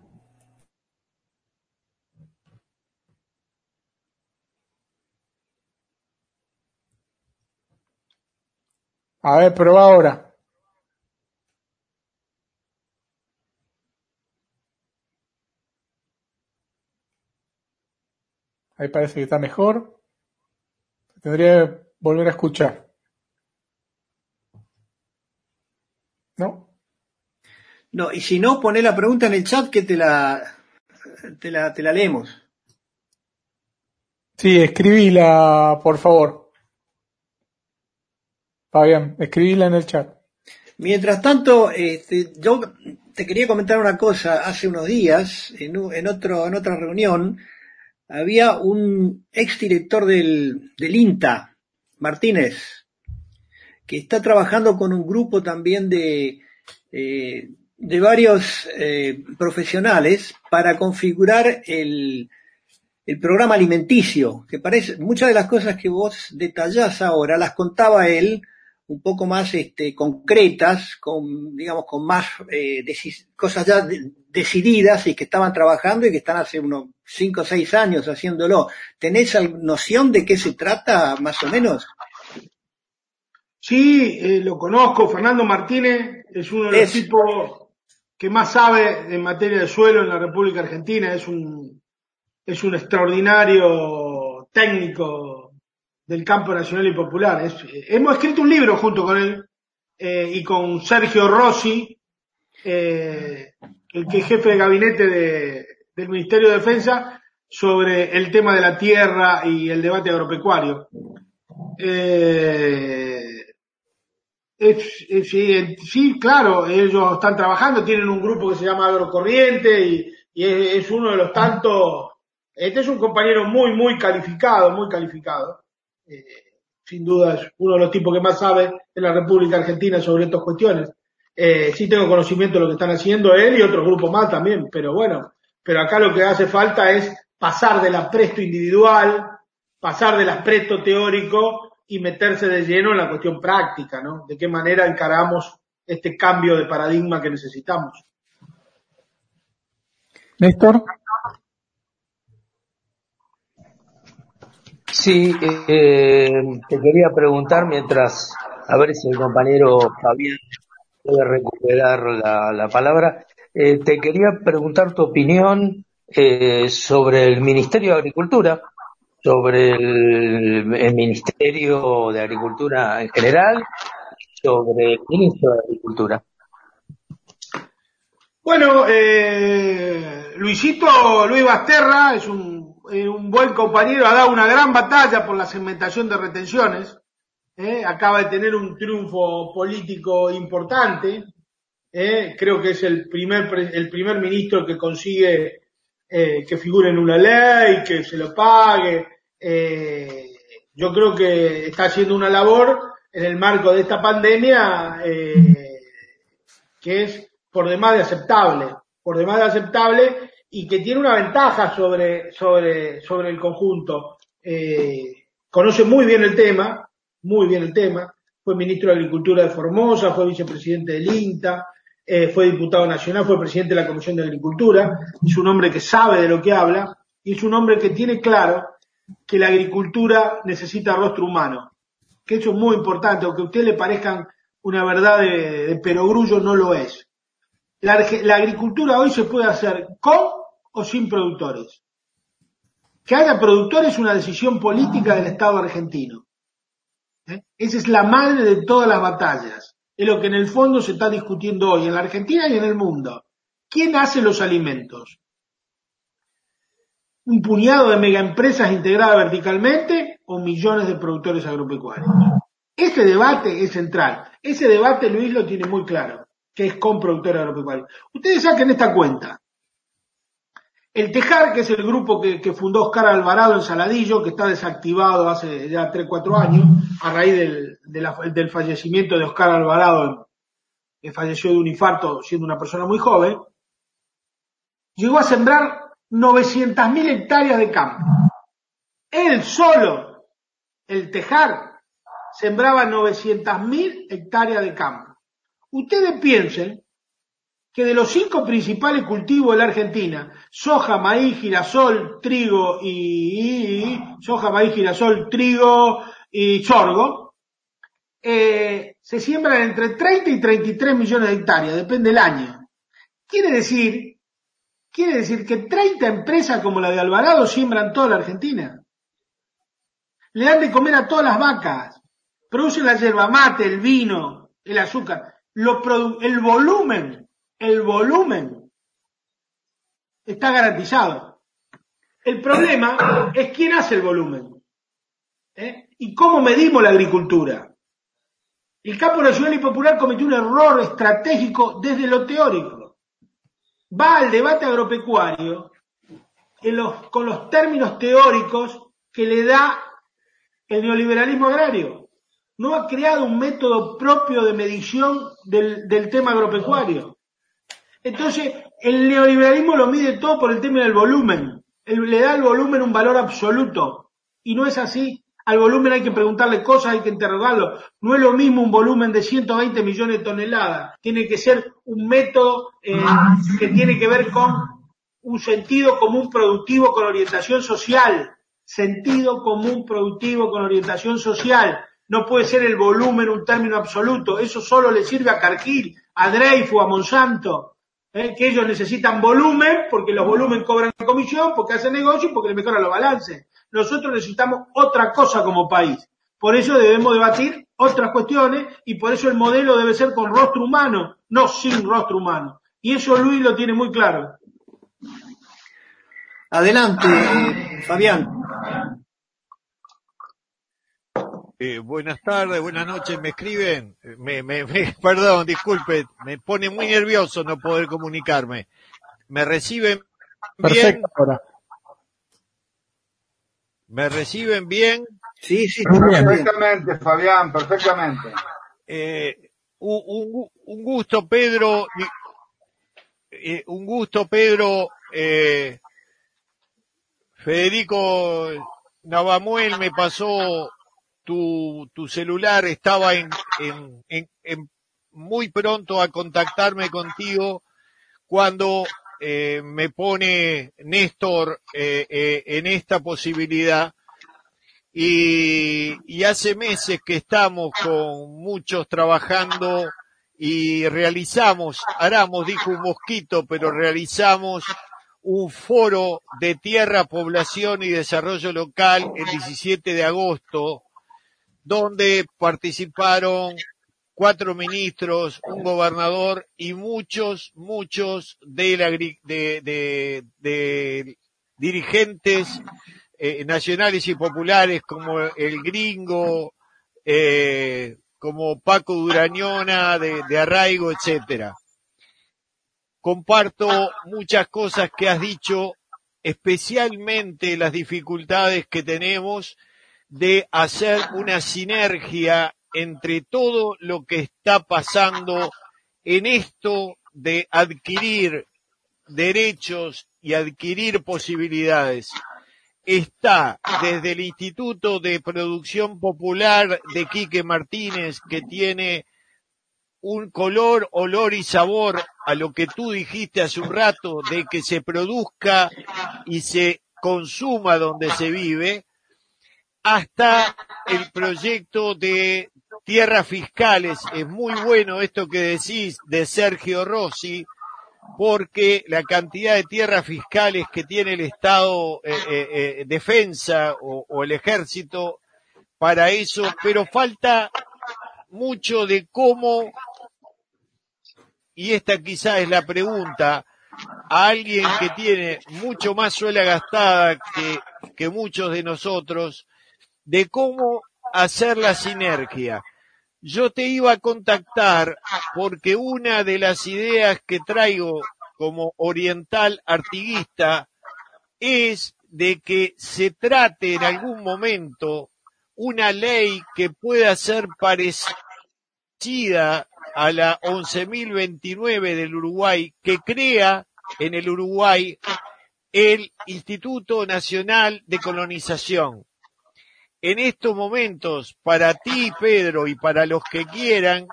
A ver, prueba ahora. Ahí parece que está mejor. Tendría que volver a escuchar. ¿No? No, y si no, poné la pregunta en el chat que te la, te la, te la leemos. Sí, escribíla, por favor. Fabián, escribíla en el chat. Mientras tanto, este, yo te quería comentar una cosa. Hace unos días, en, otro, en otra reunión, había un exdirector del, del INTA, Martínez, que está trabajando con un grupo también de, eh, de varios eh, profesionales para configurar el, el programa alimenticio, que parece, muchas de las cosas que vos detallás ahora las contaba él un poco más este, concretas, con, digamos, con más eh, cosas ya de- decididas y que estaban trabajando y que están hace unos cinco o seis años haciéndolo. ¿Tenés noción de qué se trata, más o menos? Sí, eh, lo conozco. Fernando Martínez es uno de los Es. tipos que más sabe en materia de suelo en la República Argentina. Es un, es un extraordinario técnico del campo nacional y popular. Hemos escrito un libro junto con él eh, y con Sergio Rossi, eh, el que es jefe de gabinete de- del Ministerio de Defensa, sobre el tema de la tierra y el debate agropecuario. Eh, es- es- sí, claro, ellos están trabajando, tienen un grupo que se llama Agrocorriente y, y es uno de los tantos, este es un compañero muy, muy calificado, muy calificado. Eh, sin duda es uno de los tipos que más sabe en la República Argentina sobre estas cuestiones. Eh, sí tengo conocimiento de lo que están haciendo él y otros grupos más también, pero bueno, pero acá lo que hace falta es pasar del apresto individual, pasar del apresto teórico y meterse de lleno en la cuestión práctica, ¿no? De qué manera encaramos este cambio de paradigma que necesitamos. Néstor. Sí, eh, te quería preguntar mientras, a ver si el compañero Fabián puede recuperar la, la palabra, eh, te quería preguntar tu opinión eh, sobre el Ministerio de Agricultura, sobre el, el, Ministerio de Agricultura en general, sobre el Ministro de Agricultura. Bueno, eh, Luisito Luis Basterra es un, eh, un, buen compañero, ha dado una gran batalla por la segmentación de retenciones, eh, acaba de tener un triunfo político importante, eh, creo que es el primer, el primer ministro que consigue que figure en una ley, que se lo pague, yo creo que está haciendo una labor en el marco de esta pandemia que es por demás de aceptable, por demás de aceptable y que tiene una ventaja sobre, sobre, sobre el conjunto. Eh, conoce muy bien el tema, muy bien el tema, fue ministro de Agricultura de Formosa, fue vicepresidente del INTA, eh, fue diputado nacional, fue presidente de la Comisión de Agricultura, es un hombre que sabe de lo que habla y es un hombre que tiene claro que la agricultura necesita rostro humano, que eso es muy importante, aunque a usted le parezcan una verdad de, de perogrullo, no lo es. La, la, agricultura hoy se puede hacer con o sin productores. Que haya productores es una decisión política del Estado argentino. ¿Eh? Esa es la madre de todas las batallas. Es lo que en el fondo se está discutiendo hoy en la Argentina y en el mundo. ¿Quién hace los alimentos? ¿Un puñado de megaempresas integradas verticalmente o millones de productores agropecuarios? Ese debate es central. Ese debate Luis lo tiene muy claro que es con productores agropecuarios. Ustedes saquen esta cuenta. El Tejar, que es el grupo que, fundó Oscar Alvarado en Saladillo, que está desactivado hace ya 3, 4 años, a raíz del, del fallecimiento de Oscar Alvarado, que falleció de un infarto siendo una persona muy joven, llegó a sembrar 900.000 hectáreas de campo. Él solo, el Tejar, sembraba 900.000 hectáreas de campo. Ustedes piensen que de los cinco principales cultivos de la Argentina, soja, maíz, girasol, trigo y, soja, maíz, girasol, trigo y sorgo, eh, se siembran entre 30 y 33 millones de hectáreas, depende del año. Quiere decir, quiere decir que 30 empresas como la de Alvarado siembran toda la Argentina. Le dan de comer a todas las vacas, producen la yerba mate, el vino, el azúcar lo el volumen, el volumen está garantizado. El problema es quién hace el volumen. ¿eh? ¿Y cómo medimos la agricultura? El campo nacional y popular cometió un error estratégico desde lo teórico. Va al debate agropecuario en los, con los términos teóricos que le da el neoliberalismo agrario no ha creado un método propio de medición del, tema agropecuario. Entonces, el neoliberalismo lo mide todo por el tema del volumen. Le da al volumen un valor absoluto. Y no es así. Al volumen hay que preguntarle cosas, hay que interrogarlo. No es lo mismo un volumen de 120 millones de toneladas. Tiene que ser un método eh, que tiene que ver con un sentido común productivo con orientación social. Sentido común productivo con orientación social no puede ser el volumen un término absoluto, eso solo le sirve a Cargill, a Dreyfus, a Monsanto, ¿eh? que ellos necesitan volumen porque los volumen cobran comisión, porque hacen negocio y porque le mejoran los balances. Nosotros necesitamos otra cosa como país. Por eso debemos debatir otras cuestiones y por eso el modelo debe ser con rostro humano, no sin rostro humano. Y eso Luis lo tiene muy claro. Adelante, Fabián. Eh, buenas tardes, buenas noches, me escriben, me, me, me, perdón, disculpe, me pone muy nervioso no poder comunicarme. ¿Me reciben bien? Ahora. ¿Me reciben bien? Sí, sí, perfectamente, Fabián, perfectamente. Eh, un, un, un, gusto, Pedro, eh, un gusto, Pedro, eh, Federico Navamuel me pasó tu, tu celular, estaba en, en, en, muy pronto a contactarme contigo cuando eh, me pone Néstor eh, eh, en esta posibilidad. Y, y, hace meses que estamos con muchos trabajando y realizamos, Aramos dijo un mosquito, pero realizamos un foro de tierra, población y desarrollo local el 17 de agosto, donde participaron cuatro ministros, un gobernador y muchos, muchos de, la, de, de, dirigentes eh, nacionales y populares como el gringo, eh, como Paco Durañona de, de Arraigo, etcétera. Comparto muchas cosas que has dicho, especialmente las dificultades que tenemos de hacer una sinergia entre todo lo que está pasando en esto de adquirir derechos y adquirir posibilidades. Está desde el Instituto de Producción Popular de Quique Martínez, que tiene un color, olor y sabor a lo que tú dijiste hace un rato de que se produzca y se consuma donde se vive, hasta el proyecto de tierras fiscales. Es muy bueno esto que decís de Sergio Rossi, porque la cantidad de tierras fiscales que tiene el Estado eh, eh, eh, defensa o, el ejército para eso, pero falta mucho de cómo y esta quizá es la pregunta, a alguien que tiene mucho más suela gastada que muchos de nosotros, de cómo hacer la sinergia. Yo te iba a contactar porque una de las ideas que traigo como oriental artiguista es de que se trate en algún momento una ley que pueda ser parecida a la 11.029 del Uruguay que crea en el Uruguay el Instituto Nacional de Colonización. En estos momentos, para ti, Pedro, y para los que quieran,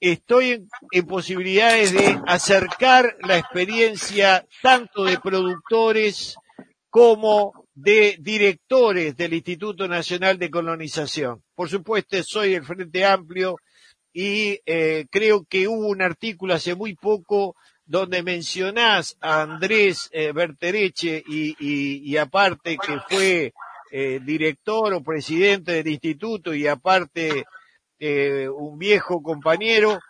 estoy en, posibilidades de acercar la experiencia tanto de productores como de directores del Instituto Nacional de Colonización. Por supuesto, soy el Frente Amplio y eh, creo que hubo un artículo hace muy poco donde mencionás a Andrés eh, y, aparte que fue eh, director o presidente del instituto y aparte eh, un viejo compañero,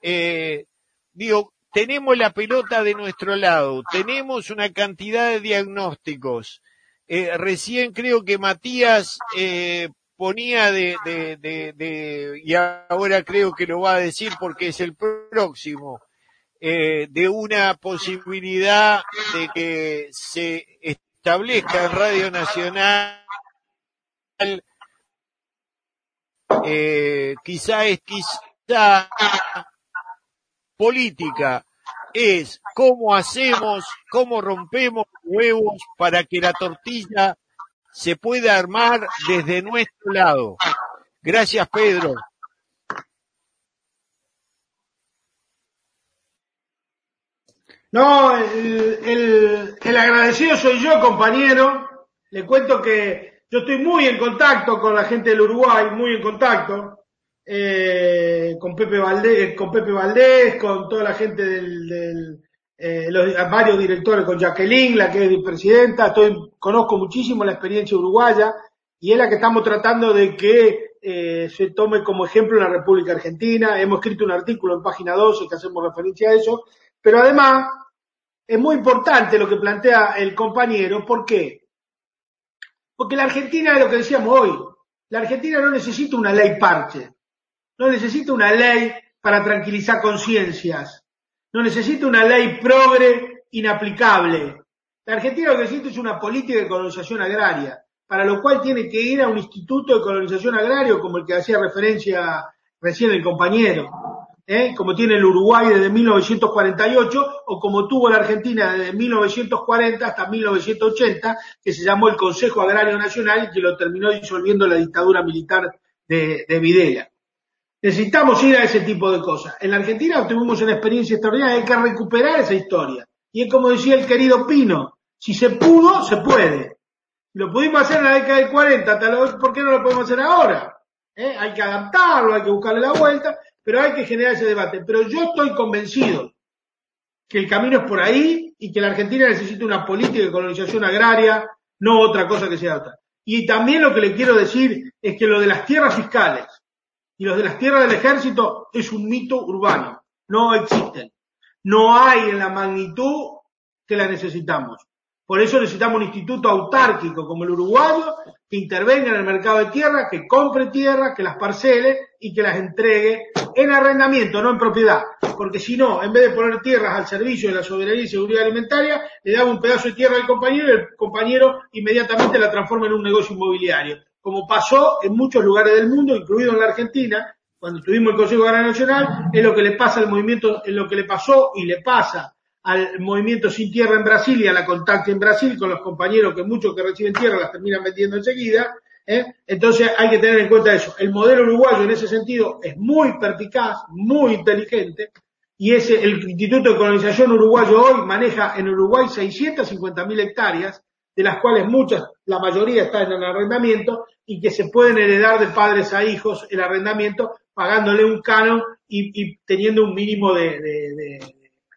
eh, digo, tenemos la pelota de nuestro lado, tenemos una cantidad de diagnósticos. Eh, recién creo que Matías eh, ponía de, de, de, de, y ahora creo que lo va a decir porque es el próximo, eh, de una posibilidad de que se establezca en Radio Nacional, eh, quizá es quizá política, es cómo hacemos, cómo rompemos huevos para que la tortilla se puede armar desde nuestro lado. Gracias, Pedro. No, el, agradecido soy yo, compañero. Le cuento que yo estoy muy en contacto con la gente del Uruguay, muy en contacto, eh, con Pepe Valdés, con Pepe Valdés, con toda la gente del, eh, los, varios directores con Jacqueline, la que es presidenta, conozco muchísimo la experiencia uruguaya y es la que estamos tratando de que eh, se tome como ejemplo en la República Argentina. Hemos escrito un artículo en página 12 que hacemos referencia a eso, pero además es muy importante lo que plantea el compañero. ¿Por qué? Porque la Argentina es lo que decíamos hoy. La Argentina no necesita una ley parche, no necesita una ley para tranquilizar conciencias no necesita una ley progre inaplicable. La Argentina lo que necesita es una política de colonización agraria, para lo cual tiene que ir a un instituto de colonización agrario como el que hacía referencia recién el compañero. ¿Eh? como tiene el Uruguay desde 1948 o como tuvo la Argentina desde 1940 hasta 1980, que se llamó el Consejo Agrario Nacional y que lo terminó disolviendo la dictadura militar de, de Videla. Necesitamos ir a ese tipo de cosas. En la Argentina tuvimos una experiencia extraordinaria, hay que recuperar esa historia. Y es como decía el querido Pino, si se pudo, se puede. Lo pudimos hacer en la década del 40, ¿por qué no lo podemos hacer ahora? ¿Eh? Hay que adaptarlo, hay que buscarle la vuelta, pero hay que generar ese debate. Pero yo estoy convencido que el camino es por ahí y que la Argentina necesita una política de colonización agraria, no otra cosa que sea otra. Y también lo que le quiero decir es que lo de las tierras fiscales y los de las tierras del ejército es un mito urbano. No existen. No hay en la magnitud que la necesitamos. Por eso necesitamos un instituto autárquico como el uruguayo que intervenga en el mercado de tierra, que compre tierra, que las parcele y que las entregue en arrendamiento, no en propiedad. Porque si no, en vez de poner tierras al servicio de la soberanía y seguridad alimentaria, le daba un pedazo de tierra al compañero y el compañero inmediatamente la transforma en un negocio inmobiliario. Como pasó en muchos lugares del mundo, incluido en la Argentina, cuando tuvimos el Consejo Agrario Nacional, es lo que le pasa al movimiento, es lo que le pasó y le pasa al movimiento sin tierra en Brasil y a la contacto en Brasil con los compañeros que muchos que reciben tierra las terminan vendiendo enseguida. ¿eh? Entonces hay que tener en cuenta eso. El modelo uruguayo en ese sentido es muy perpicaz, muy inteligente y ese, el Instituto de Colonización Uruguayo hoy maneja en Uruguay 650.000 hectáreas, de las cuales muchas, la mayoría están en el arrendamiento y que se pueden heredar de padres a hijos el arrendamiento pagándole un canon y, teniendo un mínimo de,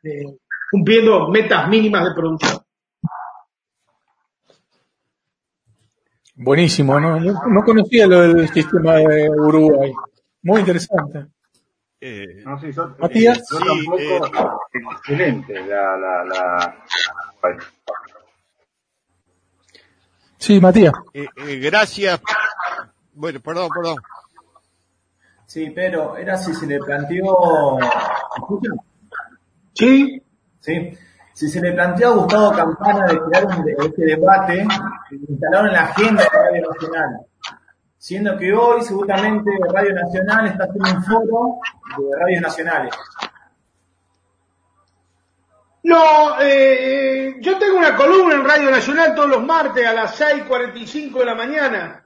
de cumpliendo metas mínimas de producción. Buenísimo, no, no, conocía lo del sistema de Uruguay. Muy interesante. Eh, no, sí, Matías. yo tampoco, eh, excelente la, la, la... Sí, Matías. Eh, eh, gracias. Bueno, perdón, perdón. Sí, pero era si se le planteó. Sí. ¿Sí? Si se le planteó a Gustavo Campana de crear un, este debate, instalaron en la agenda de Radio Nacional, siendo que hoy seguramente Radio Nacional está haciendo un foro de radios nacionales. No, eh, yo tengo una columna en Radio Nacional todos los martes a las 6.45 de la mañana,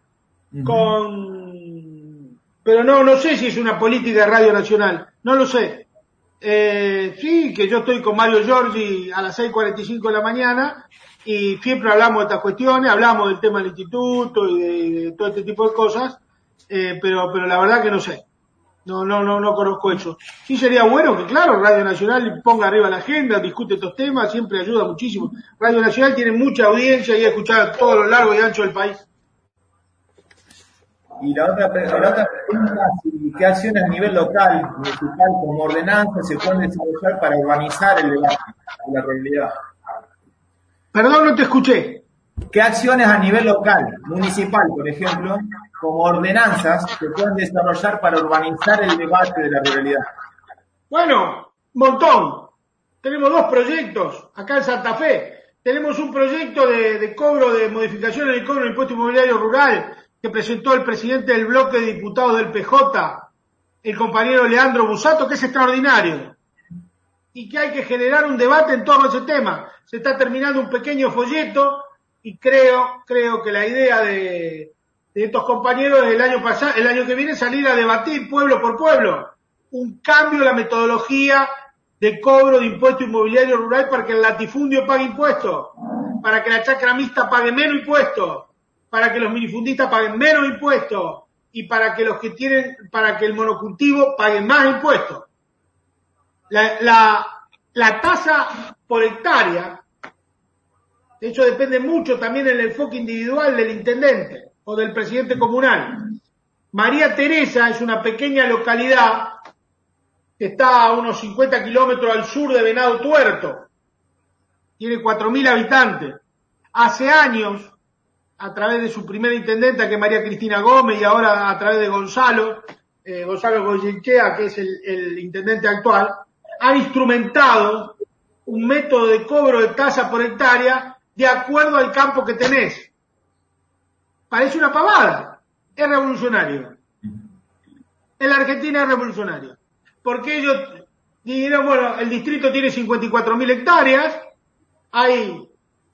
con... Pero no, no sé si es una política de Radio Nacional, no lo sé. Eh, sí, que yo estoy con Mario Giorgi a las 6.45 de la mañana y siempre hablamos de estas cuestiones, hablamos del tema del instituto y de, todo este tipo de cosas, eh, pero, pero la verdad que no sé. No, no, no, no conozco eso. Sí sería bueno que, claro, Radio Nacional ponga arriba la agenda, discute estos temas, siempre ayuda muchísimo. Radio Nacional tiene mucha audiencia y ha escuchado a todo lo largo y ancho del país. Y la otra, la otra pregunta es qué acciones a nivel local, municipal, como ordenanza se pueden desarrollar para urbanizar el debate de la realidad. Perdón, no te escuché. ¿Qué acciones a nivel local, municipal, por ejemplo, como ordenanzas se pueden desarrollar para urbanizar el debate de la realidad? Bueno, montón. Tenemos dos proyectos acá en Santa Fe. Tenemos un proyecto de, de cobro de modificación en el cobro del impuesto inmobiliario rural que presentó el presidente del bloque de diputados del PJ, el compañero Leandro Busato, que es extraordinario y que hay que generar un debate en torno a ese tema. Se está terminando un pequeño folleto y creo, creo que la idea de, estos compañeros el año pasado, el año que viene salir a debatir pueblo por pueblo un cambio en la metodología de cobro de impuesto inmobiliario rural para que el latifundio pague impuestos, para que la chacra mixta pague menos impuestos, para que los minifundistas paguen menos impuestos y para que los que tienen, para que el monocultivo pague más impuestos. La, la, la tasa por hectárea, de hecho depende mucho también del enfoque individual del intendente o del presidente comunal. María Teresa es una pequeña localidad que está a unos 50 kilómetros al sur de Venado Tuerto. Tiene 4.000 habitantes. Hace años a través de su primera intendenta, que es María Cristina Gómez, y ahora a través de Gonzalo, eh, Gonzalo Goyenchea, que es el, intendente actual, han instrumentado un método de cobro de tasa por hectárea de acuerdo al campo que tenés. Parece una pavada. Es revolucionario. En la Argentina es revolucionario. porque ellos dijeron, bueno, el distrito tiene 54.000 hectáreas, hay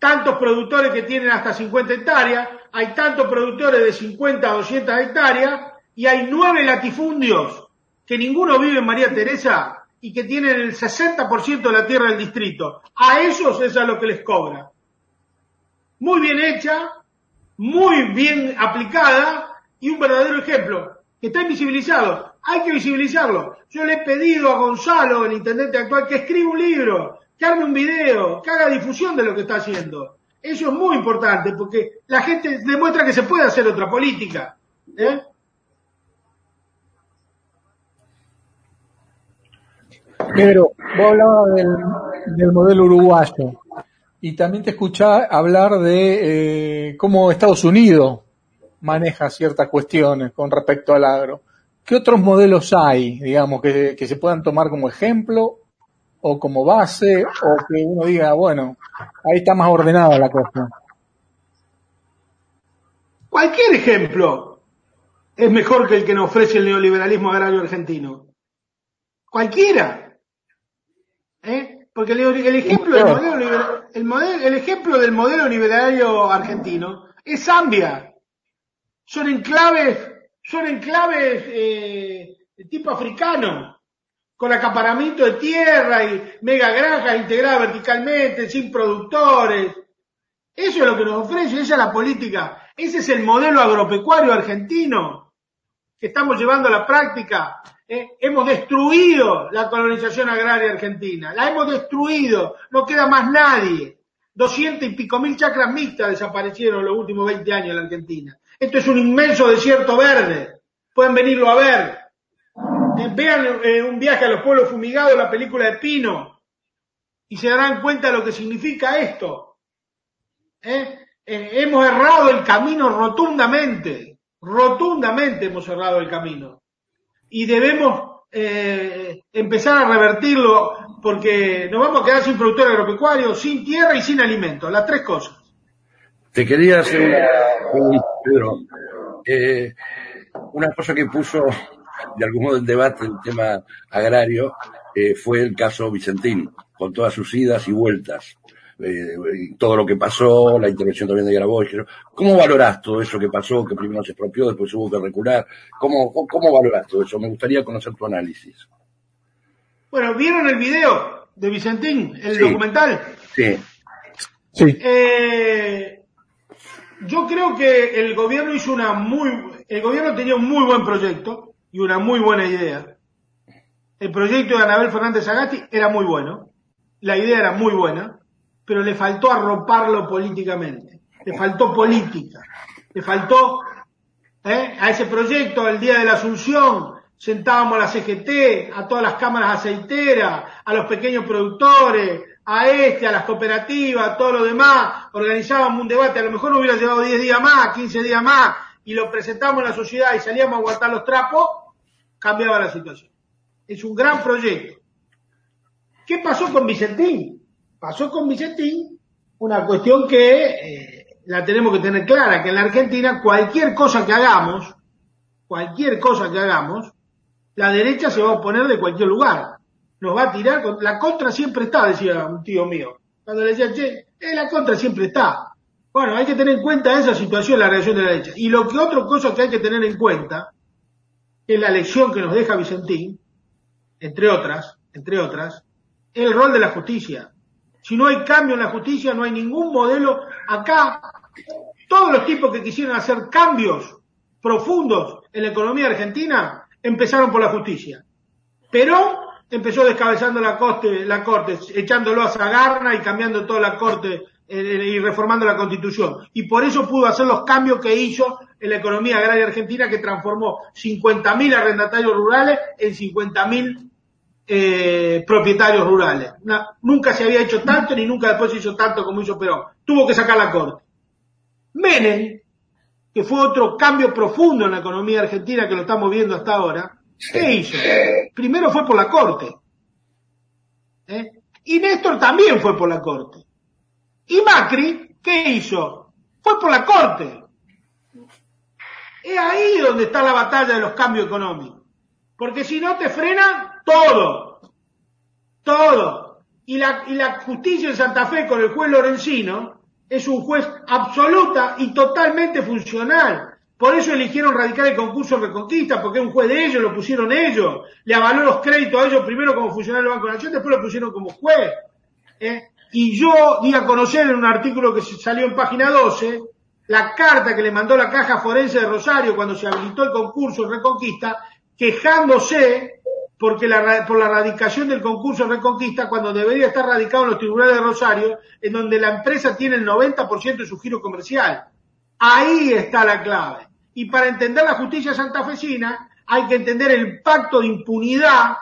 tantos productores que tienen hasta 50 hectáreas, hay tantos productores de 50 a 200 hectáreas, y hay nueve latifundios que ninguno vive en María Teresa y que tienen el 60% de la tierra del distrito. A esos es a lo que les cobra. Muy bien hecha, muy bien aplicada y un verdadero ejemplo que está invisibilizado. Hay que visibilizarlo. Yo le he pedido a Gonzalo, el intendente actual, que escriba un libro, que arme un video, que haga difusión de lo que está haciendo. Eso es muy importante porque la gente demuestra que se puede hacer otra política. ¿eh? Pedro, vos hablabas del, modelo uruguayo y también te escuchaba hablar de eh, cómo Estados Unidos maneja ciertas cuestiones con respecto al agro. ¿Qué otros modelos hay, digamos, que, que se puedan tomar como ejemplo o como base o que uno diga, bueno, ahí está más ordenada la cosa? Cualquier ejemplo es mejor que el que nos ofrece el neoliberalismo agrario argentino. Cualquiera. ¿Eh? Porque el, ejemplo del modelo, el, ejemplo del modelo liberario argentino es Zambia. Son enclaves, son enclaves eh, de tipo africano, con acaparamiento de tierra y mega granjas integradas verticalmente, sin productores. Eso es lo que nos ofrece, esa es la política. Ese es el modelo agropecuario argentino que estamos llevando a la práctica eh, hemos destruido la colonización agraria argentina, la hemos destruido, no queda más nadie. Doscientos y pico mil chacras mixtas desaparecieron en los últimos 20 años en la Argentina. Esto es un inmenso desierto verde. Pueden venirlo a ver. Eh, vean eh, un viaje a los pueblos fumigados, la película de Pino, y se darán cuenta de lo que significa esto. hemos errado el camino rotundamente, rotundamente hemos errado el camino. Y debemos eh, empezar a revertirlo porque nos vamos a quedar sin productor agropecuario, sin tierra y sin alimento, las tres cosas. Te quería hacer Pedro, eh, una cosa que puso de algún modo en debate el tema agrario eh, fue el caso Vicentín, con todas sus idas y vueltas eh, todo lo que pasó, la intervención también de Grabois. ¿Cómo valorás todo eso que pasó, que primero se expropió, después hubo que recular? ¿Cómo, cómo valorás todo eso? Me gustaría conocer tu análisis. Bueno, ¿vieron el video de Vicentín, el documental? Sí. Sí. Eh, yo creo que el gobierno hizo una muy, el gobierno tenía un muy buen proyecto y una muy buena idea. El proyecto de Anabel Fernández Sagasti era muy bueno, la idea era muy buena, pero le faltó arroparlo políticamente, le faltó política, le faltó ¿eh? a ese proyecto, el día de la Asunción, sentábamos a la CGT, a todas las cámaras aceiteras, a los pequeños productores, a este, a las cooperativas, a todo lo demás, organizábamos un debate, a lo mejor hubiera llevado 10 días más, 15 días más, y lo presentamos en la sociedad y salíamos a aguantar los trapos, cambiaba la situación. Es un gran proyecto. ¿Qué pasó con Vicentín? pasó con Vicentín una cuestión que eh, la tenemos que tener clara, que en la Argentina cualquier cosa que hagamos, cualquier cosa que hagamos, la derecha se va a oponer de cualquier lugar. Nos va a tirar, la contra siempre está, decía un tío mío. Cuando le decía, che, eh, la contra siempre está. Bueno, hay que tener en cuenta esa situación, la reacción de la derecha. Y lo que otra cosa que hay que tener en cuenta es la lección que nos deja Vicentín, entre otras, entre otras, el rol de la justicia. Si no hay cambio en la justicia, no hay ningún modelo. Acá, todos los tipos que quisieron hacer cambios profundos en la economía argentina empezaron por la justicia. Perón empezó descabezando la, corte, la corte, echándolo a Zagarna y cambiando toda la corte y reformando la constitución. Y por eso pudo hacer los cambios que hizo en la economía agraria argentina que transformó 50.000 arrendatarios rurales en 50.000 eh, propietarios rurales. nunca se había hecho tanto ni nunca después se hizo tanto como hizo Perón. Tuvo que sacar la corte. Menem, que fue otro cambio profundo en la economía argentina que lo estamos viendo hasta ahora, ¿qué hizo? Primero fue por la corte. ¿Eh? Y Néstor también fue por la corte. Y Macri, ¿qué hizo? Fue por la corte. Es ahí donde está la batalla de los cambios económicos. Porque si no te frena todo. Todo. Y la, y la justicia en Santa Fe con el juez Lorenzino es un juez absoluta y totalmente funcional. Por eso eligieron radicar el concurso Reconquista, porque es un juez de ellos, lo pusieron ellos. Le avaló los créditos a ellos primero como funcionario del Banco de Nación, después lo pusieron como juez. ¿eh? Y yo di a conocer en un artículo que salió en página 12 la carta que le mandó la Caja Forense de Rosario cuando se habilitó el concurso Reconquista, quejándose porque por la radicación del concurso Reconquista cuando debería estar radicado en los tribunales de Rosario, en donde la empresa tiene el 90% de su giro comercial. Ahí está la clave. Y para entender la justicia santafesina hay que entender el pacto de impunidad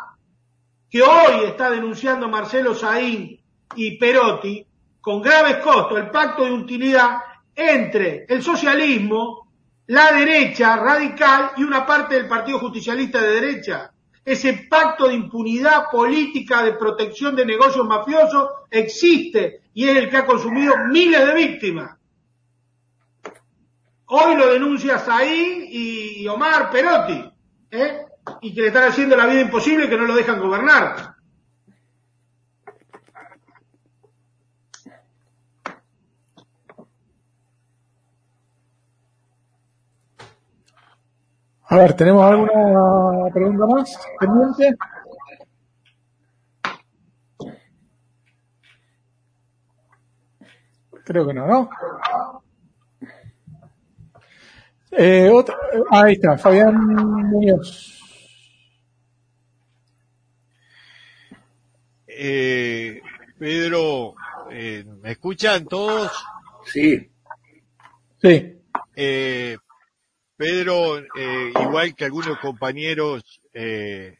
que hoy está denunciando Marcelo Saín y Perotti con graves costos, el pacto de impunidad entre el socialismo, la derecha radical y una parte del Partido Justicialista de derecha. Ese pacto de impunidad política de protección de negocios mafiosos existe y es el que ha consumido miles de víctimas. Hoy lo denuncia Saí y Omar Perotti, ¿eh? y que le están haciendo la vida imposible que no lo dejan gobernar. A ver, ¿tenemos alguna pregunta más pendiente? Creo que no, ¿no? Eh, otra, ahí está, Fabián Muñoz. Eh, Pedro, eh, ¿me escuchan todos? Sí. Sí. Eh, Pedro, eh, igual que algunos compañeros, eh,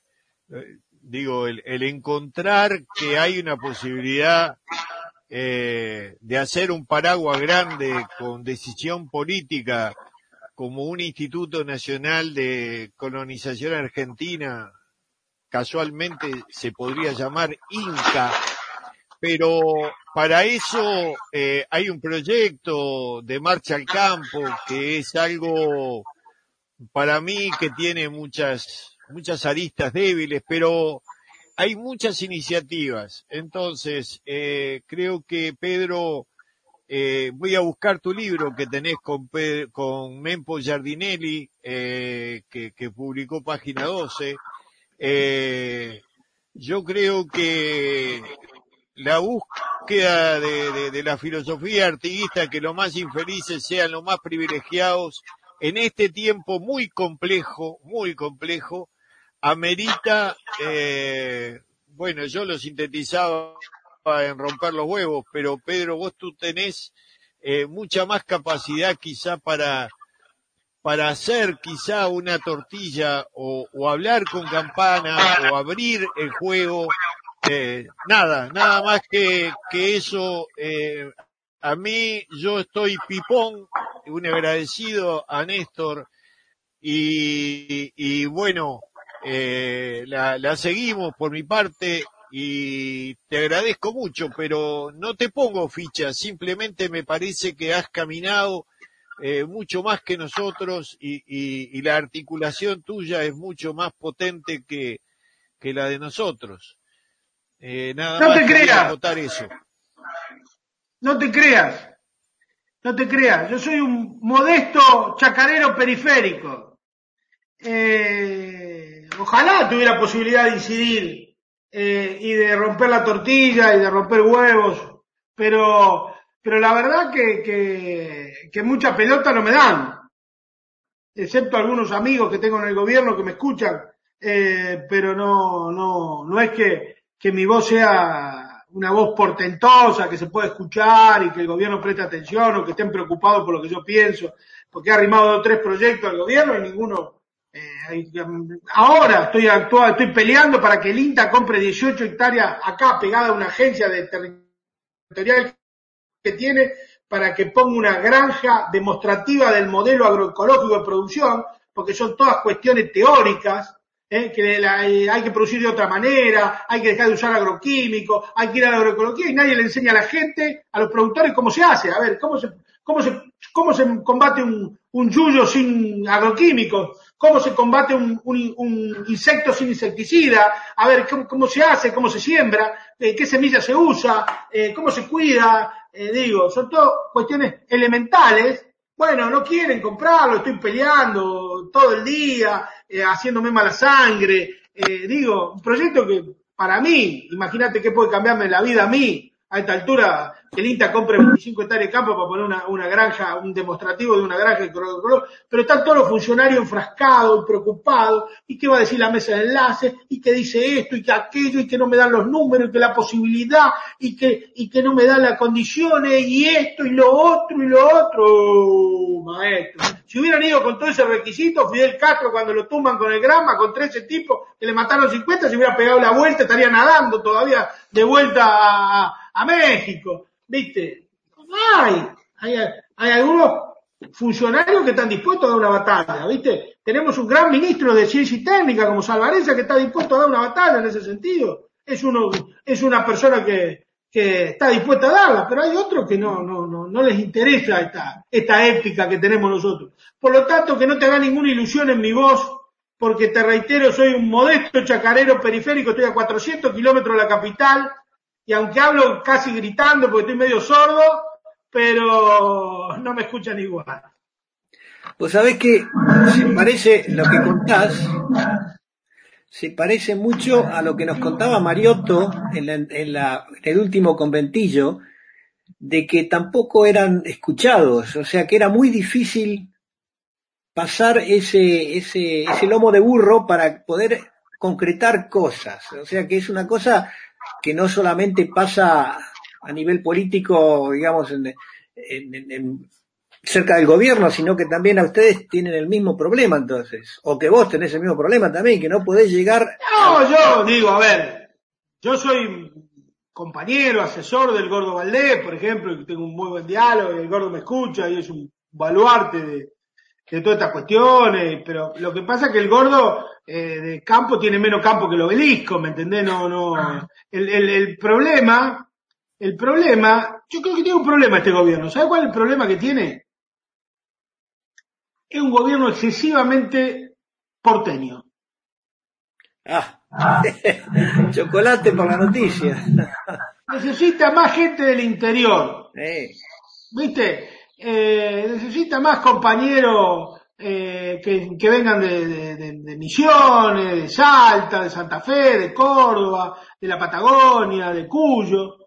digo, el, el, encontrar que hay una posibilidad eh, de hacer un paraguas grande con decisión política como un Instituto Nacional de Colonización Argentina, casualmente se podría llamar INCA, pero para eso eh, hay un proyecto de marcha al campo que es algo para mí que tiene muchas muchas aristas débiles, pero hay muchas iniciativas. Entonces, eh, creo que Pedro, eh, voy a buscar tu libro que tenés con, con Mempo Giardinelli, eh, que, que, publicó Página 12. Eh, yo creo que la búsqueda de, la filosofía artiguista, que los más infelices sean los más privilegiados, en este tiempo muy complejo, muy complejo, amerita, eh, bueno, yo lo sintetizaba en romper los huevos, pero Pedro, vos tú tenés eh, mucha más capacidad quizá para para hacer quizá una tortilla o hablar con campana o abrir el juego eh, nada, nada más que, eso, eh, a mí yo estoy pipón, un agradecido a Néstor y, y bueno, eh, la, la seguimos por mi parte y te agradezco mucho, pero no te pongo ficha, simplemente me parece que has caminado eh, mucho más que nosotros y, y, y, la articulación tuya es mucho más potente que, que la de nosotros. Eh, nada no más te creas. Eso. No te creas. No te creas. Yo soy un modesto chacarero periférico. Eh, ojalá tuviera posibilidad de incidir eh, y de romper la tortilla y de romper huevos, pero, pero la verdad que, que, que mucha pelota no me dan, excepto algunos amigos que tengo en el gobierno que me escuchan, eh, pero no, no, no es que, que mi voz sea una voz portentosa, que se pueda escuchar y que el gobierno preste atención o que estén preocupados por lo que yo pienso, porque he arrimado tres proyectos al gobierno y ninguno eh, ahora estoy actuando, estoy peleando para que el INTA compre 18 hectáreas acá pegada a una agencia de territorial que tiene para que ponga una granja demostrativa del modelo agroecológico de producción, porque son todas cuestiones teóricas, ¿eh? que eh, hay que producir de otra manera, hay que dejar de usar agroquímicos, hay que ir a la agroecología y nadie le enseña a la gente, a los productores cómo se hace, a ver, cómo se, cómo se, cómo se combate un, un yuyo sin agroquímicos, cómo se combate un, un- insecto sin insecticida, a ver cómo, cómo se hace, cómo se siembra, eh, qué semilla se usa, eh, cómo se cuida, digo, son todo cuestiones elementales. Bueno, no quieren comprarlo, estoy peleando todo el día, eh, haciéndome mala sangre, eh, digo, un proyecto que para mí, imagínate qué puede cambiarme la vida a mí, a esta altura, que el compre 25 hectáreas de campo para poner una, granja, un demostrativo de una granja de color, color, pero están todos los funcionarios enfrascados preocupados, y qué va a decir la mesa de enlace, y que dice esto, y que aquello, y que no me dan los números, y que la posibilidad, y que, y que no me dan las condiciones, y esto, y lo otro, y lo otro, maestro. Si hubieran ido con todo ese requisito, Fidel Castro cuando lo tumban con el grama, con 13 tipos que le mataron 50, se hubiera pegado la vuelta, estaría nadando todavía de vuelta a México. ¿Viste? Hay, hay, hay algunos funcionarios que están dispuestos a dar una batalla, ¿viste? Tenemos un gran ministro de ciencia y técnica como Salvareza que está dispuesto a dar una batalla en ese sentido. Es uno, es una persona que, que está dispuesta a darla, pero hay otros que no, no, no, no les interesa esta, esta épica que tenemos nosotros. Por lo tanto, que no te haga ninguna ilusión en mi voz, porque te reitero, soy un modesto chacarero periférico, estoy a 400 kilómetros de la capital, y aunque hablo casi gritando porque estoy medio sordo, pero no me escuchan igual. Pues sabés que se parece lo que contás, se parece mucho a lo que nos contaba Mariotto en el último conventillo, de que tampoco eran escuchados, o sea que era muy difícil pasar ese, ese, ese lomo de burro para poder concretar cosas. O sea que es una cosa que no solamente pasa a nivel político, digamos, en, en- en- cerca del gobierno, sino que también a ustedes tienen el mismo problema entonces, o que vos tenés el mismo problema también, que no podés llegar No, yo digo, a ver, yo soy compañero, asesor del Gordo Valdés, por ejemplo, y tengo un muy buen diálogo, y el Gordo me escucha y es un baluarte de, de todas estas cuestiones, pero lo que pasa es que el Gordo eh, de campo tiene menos campo que el obelisco, ¿me entendés? No, no, el, el, el problema, el problema, yo creo que tiene un problema este gobierno, ¿sabe cuál es el problema que tiene? Es un gobierno excesivamente porteño. Ah, chocolate por la noticia. necesita más gente del interior, Eh, ¿viste? Eh, necesita más compañeros eh, que, vengan de, Misiones, de Salta, de Santa Fe, de Córdoba, de la Patagonia, de Cuyo.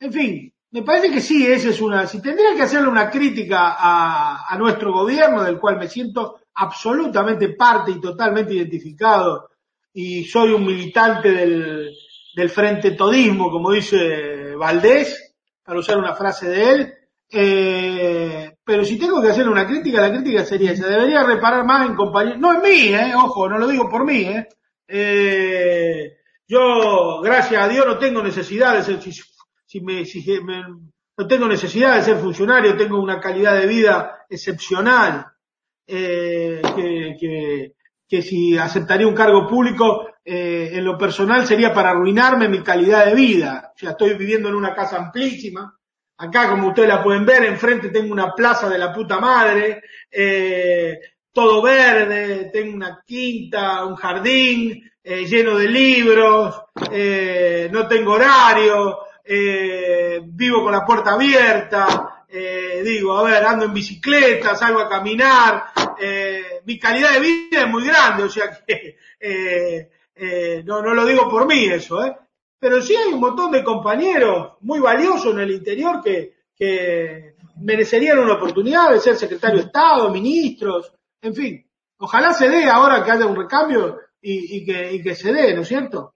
En fin, me parece que sí, esa es una. Si tendría que hacerle una crítica a, a nuestro gobierno, del cual me siento absolutamente parte y totalmente identificado, y soy un militante del, del frente todismo, como dice Valdés, para usar una frase de él. Eh, pero si tengo que hacerle una crítica, la crítica sería esa. Debería reparar más en compañeros. No en mí, eh, ojo, no lo digo por mí, eh. Eh, yo, gracias a Dios, no tengo necesidad de ser, si, si me, si me- no tengo necesidad de ser funcionario, tengo una calidad de vida excepcional. Eh, que, que, que si aceptaría un cargo público, eh, en lo personal sería para arruinarme mi calidad de vida. O sea, estoy viviendo en una casa amplísima. Acá, como ustedes la pueden ver, enfrente tengo una plaza de la puta madre, eh, todo verde, tengo una quinta, un jardín eh, lleno de libros, eh, no tengo horario, eh, vivo con la puerta abierta, eh, digo, a ver, ando en bicicleta, salgo a caminar, eh, mi calidad de vida es muy grande, o sea que no, no lo digo por mí eso, ¿eh? Pero sí hay un montón de compañeros muy valiosos en el interior que, que merecerían una oportunidad de ser secretario de Estado, ministros, en fin. Ojalá se dé ahora que haya un recambio y, y que, y que se dé, ¿no es cierto?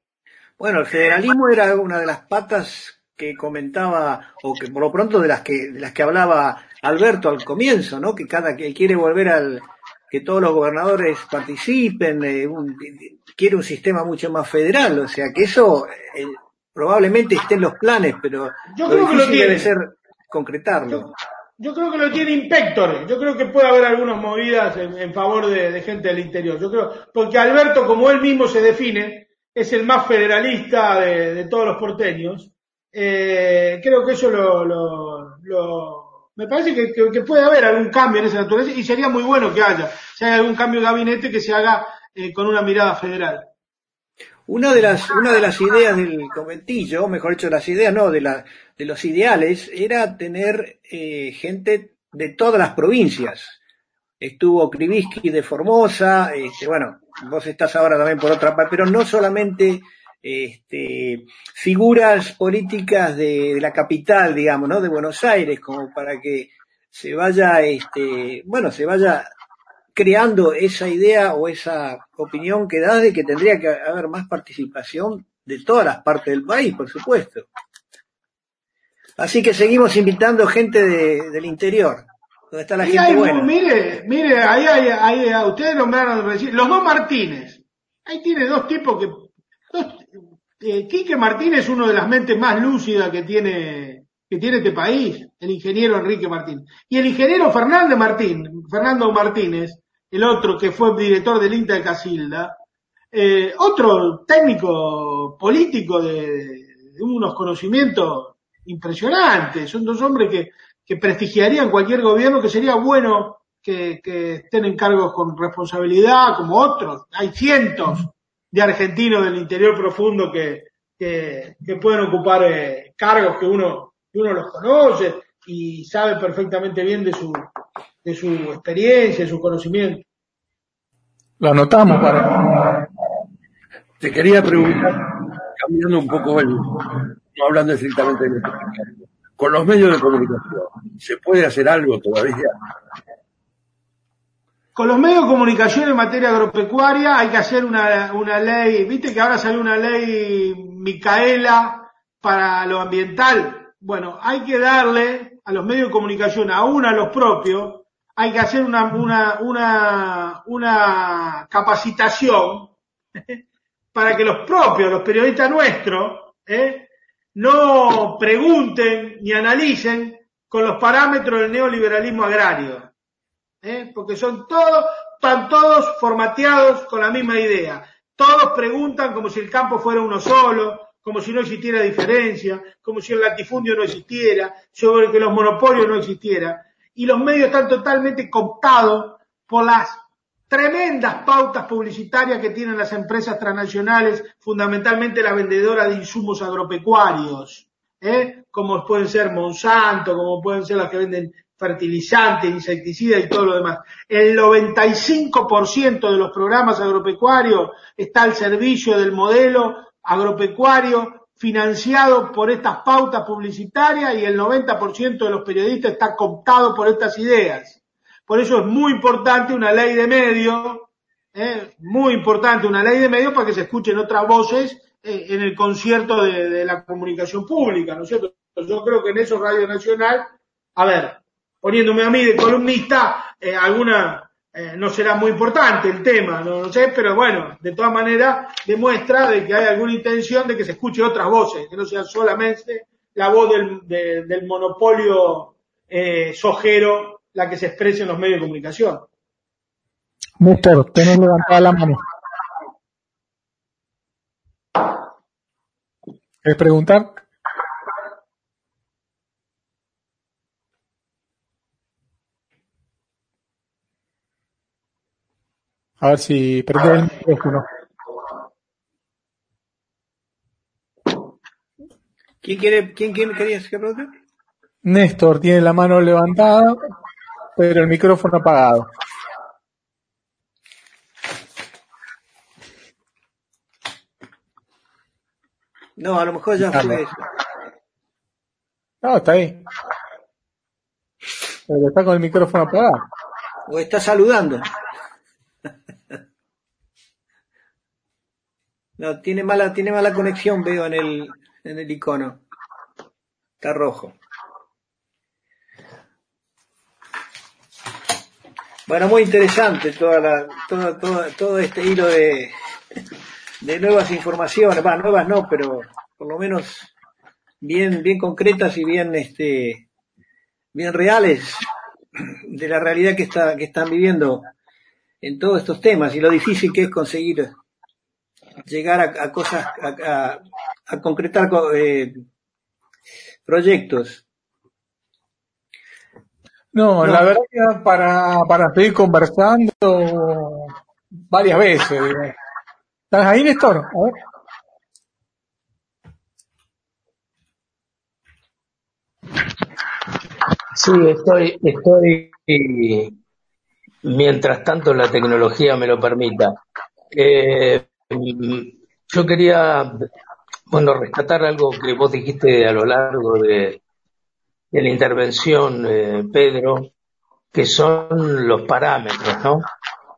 Bueno, el federalismo era una de las patas que comentaba, o que por lo pronto de las que, de las que hablaba Alberto al comienzo, ¿no? Que cada que quiere volver al, que todos los gobernadores participen, eh, un- quiere un sistema mucho más federal, o sea que eso eh, probablemente esté en los planes, pero Yo lo creo que lo difícil tiene. debe ser concretarlo. Yo creo que lo tiene Inspector. Yo creo que puede haber algunas movidas en, en favor de, de gente del interior. Yo creo, porque Alberto, como él mismo se define, es el más federalista de, de todos los porteños. Eh, creo que eso lo, lo, lo, Me parece que, puede haber algún cambio en esa naturaleza y sería muy bueno que haya. Si hay algún cambio de gabinete que se haga eh, con una mirada federal. Una de las, una de las ideas del conventillo, mejor dicho, las ideas no, de, la, de los ideales, era tener eh, gente de todas las provincias. Estuvo Kribisky de Formosa, este, bueno, vos estás ahora también por otra parte, pero no solamente este, figuras políticas de, la capital, digamos, ¿no? De Buenos Aires, como para que se vaya, este, bueno, se vaya creando esa idea o esa opinión que da de que tendría que haber más participación de todas las partes del país, por supuesto. Así que seguimos invitando gente del interior, donde está la gente buena. Mire, mire, ahí, hay, ustedes nombraron los dos Martínez. Ahí tiene dos tipos que eh, Quique Martínez es uno de las mentes más lúcidas que tiene, que tiene este país, el ingeniero Enrique Martín. Y el ingeniero Fernando Martín, Fernando Martínez, el otro que fue director del INTA de Casilda, eh, otro técnico político de, unos conocimientos impresionantes. Son dos hombres que, prestigiarían cualquier gobierno, que sería bueno que, que, estén en cargos con responsabilidad, como otros. Hay cientos de argentinos del interior profundo que, que, pueden ocupar eh, cargos que uno, que uno los conoce y sabe perfectamente bien de su, de su experiencia, de su conocimiento. Lo anotamos para. Te quería preguntar, cambiando un poco el, no hablando estrictamente de con los medios de comunicación, ¿se puede hacer algo todavía? Con los medios de comunicación en materia agropecuaria hay que hacer una, una ley, viste que ahora salió una ley Micaela para lo ambiental. Bueno, hay que darle a los medios de comunicación, aún a los propios, hay que hacer una, una, una, una capacitación para que los propios, los periodistas nuestros, ¿eh? no pregunten ni analicen con los parámetros del neoliberalismo agrario. ¿eh? porque son todos, están todos formateados con la misma idea. Todos preguntan como si el campo fuera uno solo, como si no existiera diferencia, como si el latifundio no existiera, sobre que los monopolios no existieran. Y los medios están totalmente cooptados por las tremendas pautas publicitarias que tienen las empresas transnacionales, fundamentalmente las vendedoras de insumos agropecuarios, ¿eh? como pueden ser Monsanto, como pueden ser las que venden fertilizantes, insecticidas y todo lo demás. El 95% de los programas agropecuarios está al servicio del modelo agropecuario financiado por estas pautas publicitarias y el 90% de los periodistas está cooptado por estas ideas. Por eso es muy importante una ley de medios, ¿eh? muy importante una ley de medios para que se escuchen otras voces eh, en el concierto de, la comunicación pública, ¿no es cierto? Yo creo que en eso Radio Nacional, a ver, poniéndome a mí de columnista, eh, alguna eh, no será muy importante el tema, no, sé, pero bueno, de todas maneras demuestra de que hay alguna intención de que se escuche otras voces, que no sea solamente la voz del, del monopolio eh, sojero la que se expresa en los medios de comunicación. Néstor, tenés levantada la mano. ¿Quieres preguntar? A ver si prende el micrófono. ¿Quién quiere, quién, quién quería que pregunte? Néstor tiene la mano levantada, pero el micrófono apagado. No, a lo mejor ya fue eso. No, está ahí. Pero está con el micrófono apagado. O está saludando. No, tiene mala, tiene mala conexión, veo en el, en el icono. Está rojo. Bueno, muy interesante toda la, todo, todo, todo este hilo de, de nuevas informaciones, bueno, nuevas no, pero por lo menos bien, bien concretas y bien, este, bien reales de la realidad que está, que están viviendo en todos estos temas y lo difícil que es conseguir llegar a, cosas, a, concretar eh, proyectos. No, la verdad que para, para seguir conversando varias veces. ¿Estás ahí, Néstor? A ver. Sí, estoy, estoy, mientras tanto la tecnología me lo permita. Eh, yo quería, bueno, rescatar algo que vos dijiste a lo largo de, la intervención, eh, Pedro, que son los parámetros, ¿no?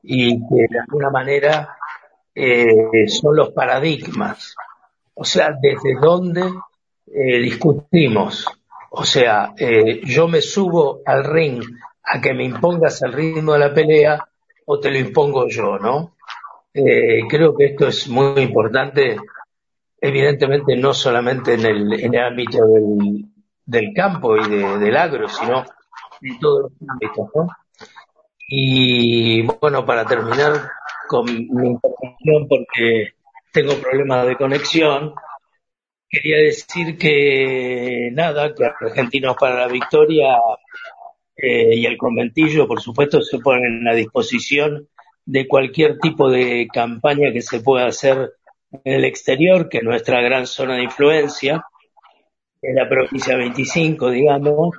Y que de alguna manera eh, son los paradigmas. O sea, desde dónde eh, discutimos. O sea, yo me subo al ring a que me impongas el ritmo de la pelea o te lo impongo yo, ¿no? Eh, creo que esto es muy importante, evidentemente no solamente en el, en el ámbito del, del campo y de, del agro, sino en todos los ámbitos. Y bueno, para terminar con mi intervención, porque tengo problemas de conexión, quería decir que nada, que Argentinos para la Victoria eh, y el conventillo, por supuesto, se ponen a disposición de cualquier tipo de campaña que se pueda hacer en el exterior, que es nuestra gran zona de influencia, en la provincia 25, digamos,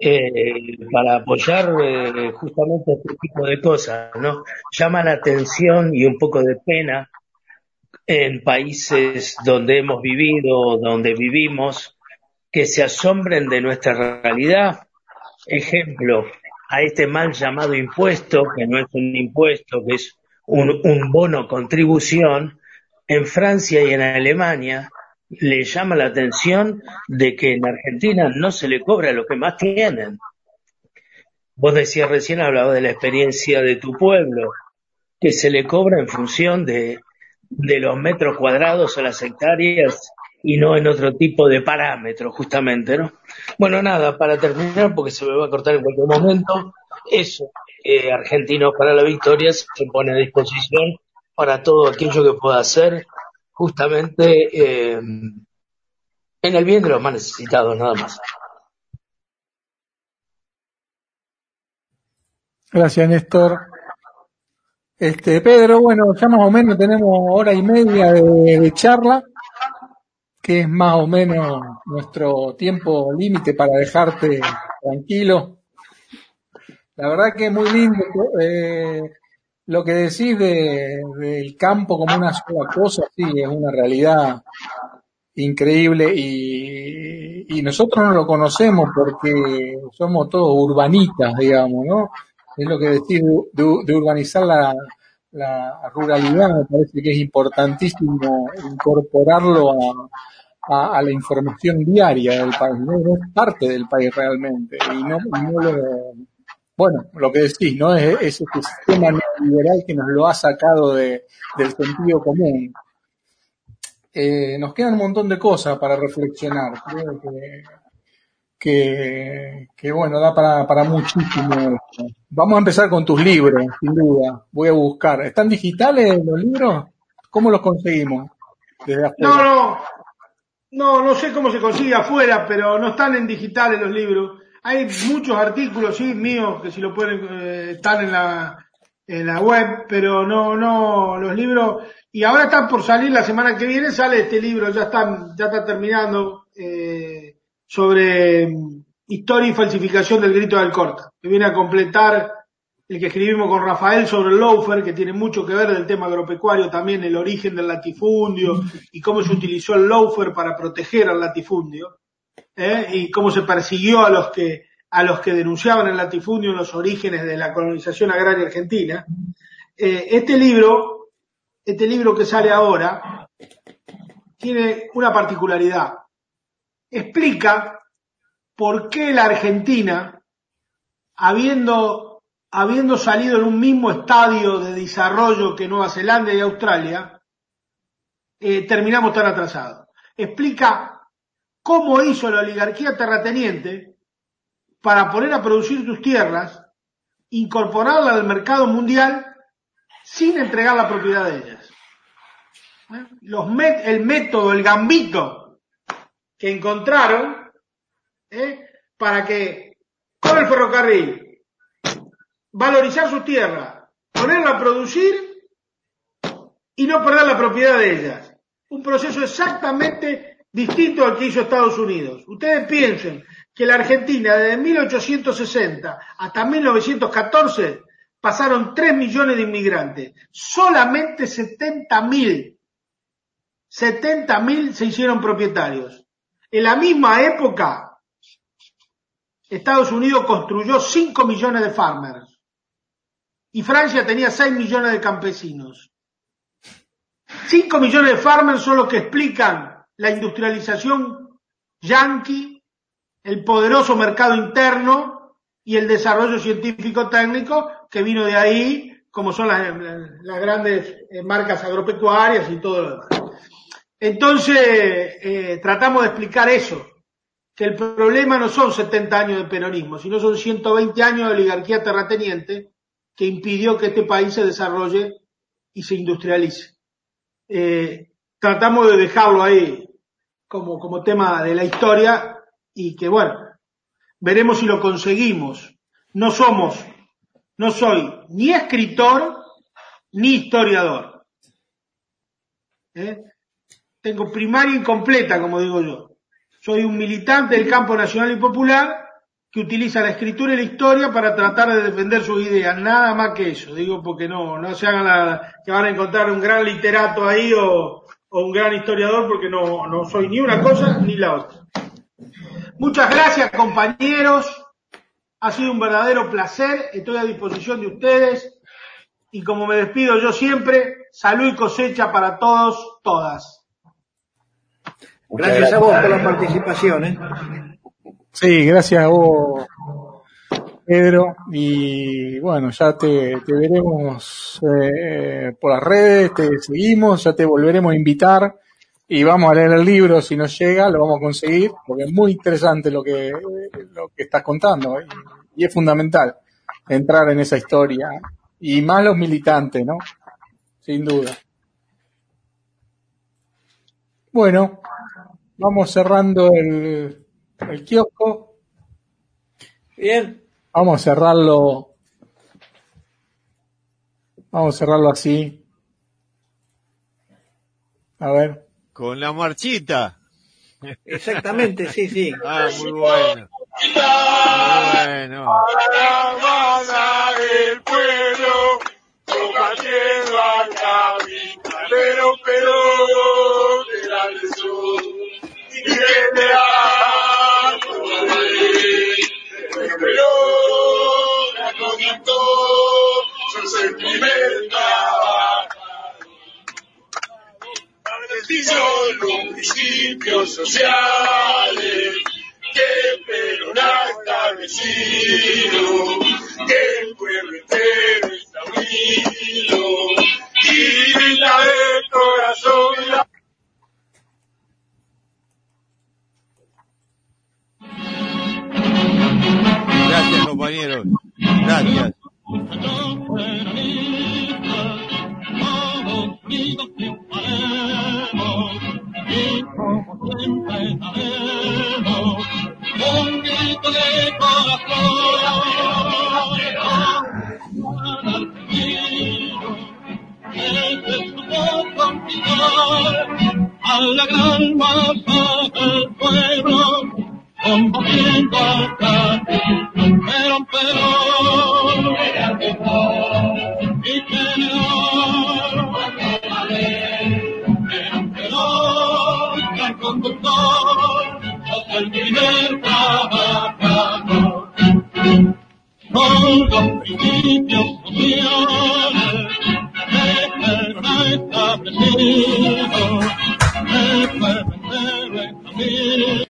eh, para apoyar eh, justamente este tipo de cosas, ¿no? Llama la atención y un poco de pena en países donde hemos vivido, donde vivimos, que se asombren de nuestra realidad. Ejemplo, a este mal llamado impuesto, que no es un impuesto, que es un, bono contribución, en Francia y en Alemania le llama la atención de que en Argentina no se le cobra lo que más tienen. Vos decías recién, hablaba de la experiencia de tu pueblo, que se le cobra en función de, de los metros cuadrados o las hectáreas y no en otro tipo de parámetros, justamente, ¿no? Bueno, nada, para terminar, porque se me va a cortar en cualquier momento, eso, eh, Argentinos para la Victoria se pone a disposición para todo aquello que pueda hacer justamente eh, en el bien de los más necesitados, nada más. Gracias, Néstor. Este, Pedro, bueno, ya más o menos tenemos hora y media de, de charla, que es más o menos nuestro tiempo límite para dejarte tranquilo. La verdad que es muy lindo eh, lo que decís de, del campo como una sola cosa, sí, es una realidad increíble y, y nosotros no lo conocemos porque somos todos urbanitas, digamos, ¿no? Es lo que decís de, de urbanizar la, la ruralidad, me parece que es importantísimo incorporarlo a, a, la información diaria del país, ¿no? es parte del país realmente y no, no lo, bueno, lo que decís, ¿no? Es, es este sistema neoliberal que nos lo ha sacado de, del sentido común. Eh, nos quedan un montón de cosas para reflexionar. Creo que, que, que bueno, da para, para muchísimo. Vamos a empezar con tus libros, sin duda. Voy a buscar. ¿Están digitales los libros? ¿Cómo los conseguimos? Desde? No, no, no, no sé cómo se consigue afuera, pero no están en digitales los libros. Hay muchos artículos, sí, míos, que si lo pueden, eh, están en la, en la web, pero no, no, los libros, y ahora están por salir la semana que viene, sale este libro, ya están, ya está terminando, eh, sobre mm, historia y falsificación del grito del corta, que viene a completar el que escribimos con Rafael sobre el loafer, que tiene mucho que ver del tema agropecuario también, el origen del latifundio y cómo se utilizó el loafer para proteger al latifundio. ¿eh? y cómo se persiguió a los que a los que denunciaban el latifundio en los orígenes de la colonización agraria argentina. Eh, este libro, este libro que sale ahora, tiene una particularidad. Explica por qué la Argentina, habiendo, habiendo salido en un mismo estadio de desarrollo que Nueva Zelanda y Australia, eh, terminamos tan atrasados. Explica cómo hizo la oligarquía terrateniente para poner a producir tus tierras, incorporarla al mercado mundial sin entregar la propiedad de ellas. Los met el método, el gambito que encontraron ¿eh? para que con el ferrocarril, valorizar su tierra, ponerla a producir y no perder la propiedad de ellas. Un proceso exactamente distinto al que hizo Estados Unidos. Ustedes piensen que la Argentina desde 1860 hasta 1914 pasaron 3 millones de inmigrantes. Solamente 70 mil, 70 mil se hicieron propietarios. En la misma época, Estados Unidos construyó 5 millones de farmers y Francia tenía 6 millones de campesinos. 5 millones de farmers son los que explican la industrialización yanqui, el poderoso mercado interno y el desarrollo científico técnico que vino de ahí, como son las, las grandes eh, marcas agropecuarias y todo lo demás. Entonces, eh, tratamos de explicar eso, que el problema no son 70 años de peronismo, sino son 120 años de oligarquía terrateniente que impidió que este país se desarrolle y se industrialice. Eh, tratamos de dejarlo ahí como, como tema de la historia y que bueno, veremos si lo conseguimos. No somos, no soy ni escritor ni historiador. ¿Eh? Tengo primaria incompleta, como digo yo. Soy un militante del campo nacional y popular que utiliza la escritura y la historia para tratar de defender sus ideas, nada más que eso, digo porque no, no se hagan la, que van a encontrar un gran literato ahí o, o un gran historiador porque no, no soy ni una cosa ni la otra. Muchas gracias compañeros, ha sido un verdadero placer, estoy a disposición de ustedes y como me despido yo siempre, salud y cosecha para todos, todas. Gracias a vos por la participación. ¿eh? Sí, gracias a vos, Pedro. Y bueno, ya te, veremos eh, por las redes, te seguimos, ya te volveremos a invitar y vamos a leer el libro. Si nos llega, lo vamos a conseguir, porque es muy interesante lo que, lo que estás contando y, y es fundamental entrar en esa historia. Y más los militantes, ¿no? Sin duda. Bueno, vamos cerrando el, el kiosco. Bien. Vamos a cerrarlo. Vamos a cerrarlo así. A ver. Con la marchita. Exactamente, sí, sí. Ah, muy bueno. Bueno. el pueblo, combatiendo al capitalero, pero sociales que Perón ha establecido, que el pueblo entero está unido y grita de corazón la compañeros. Gracias. a la gran masa del pueblo, combatiendo al pero, pero, y conductor, el primer trabajador. Con los principios que ha establecido, camino.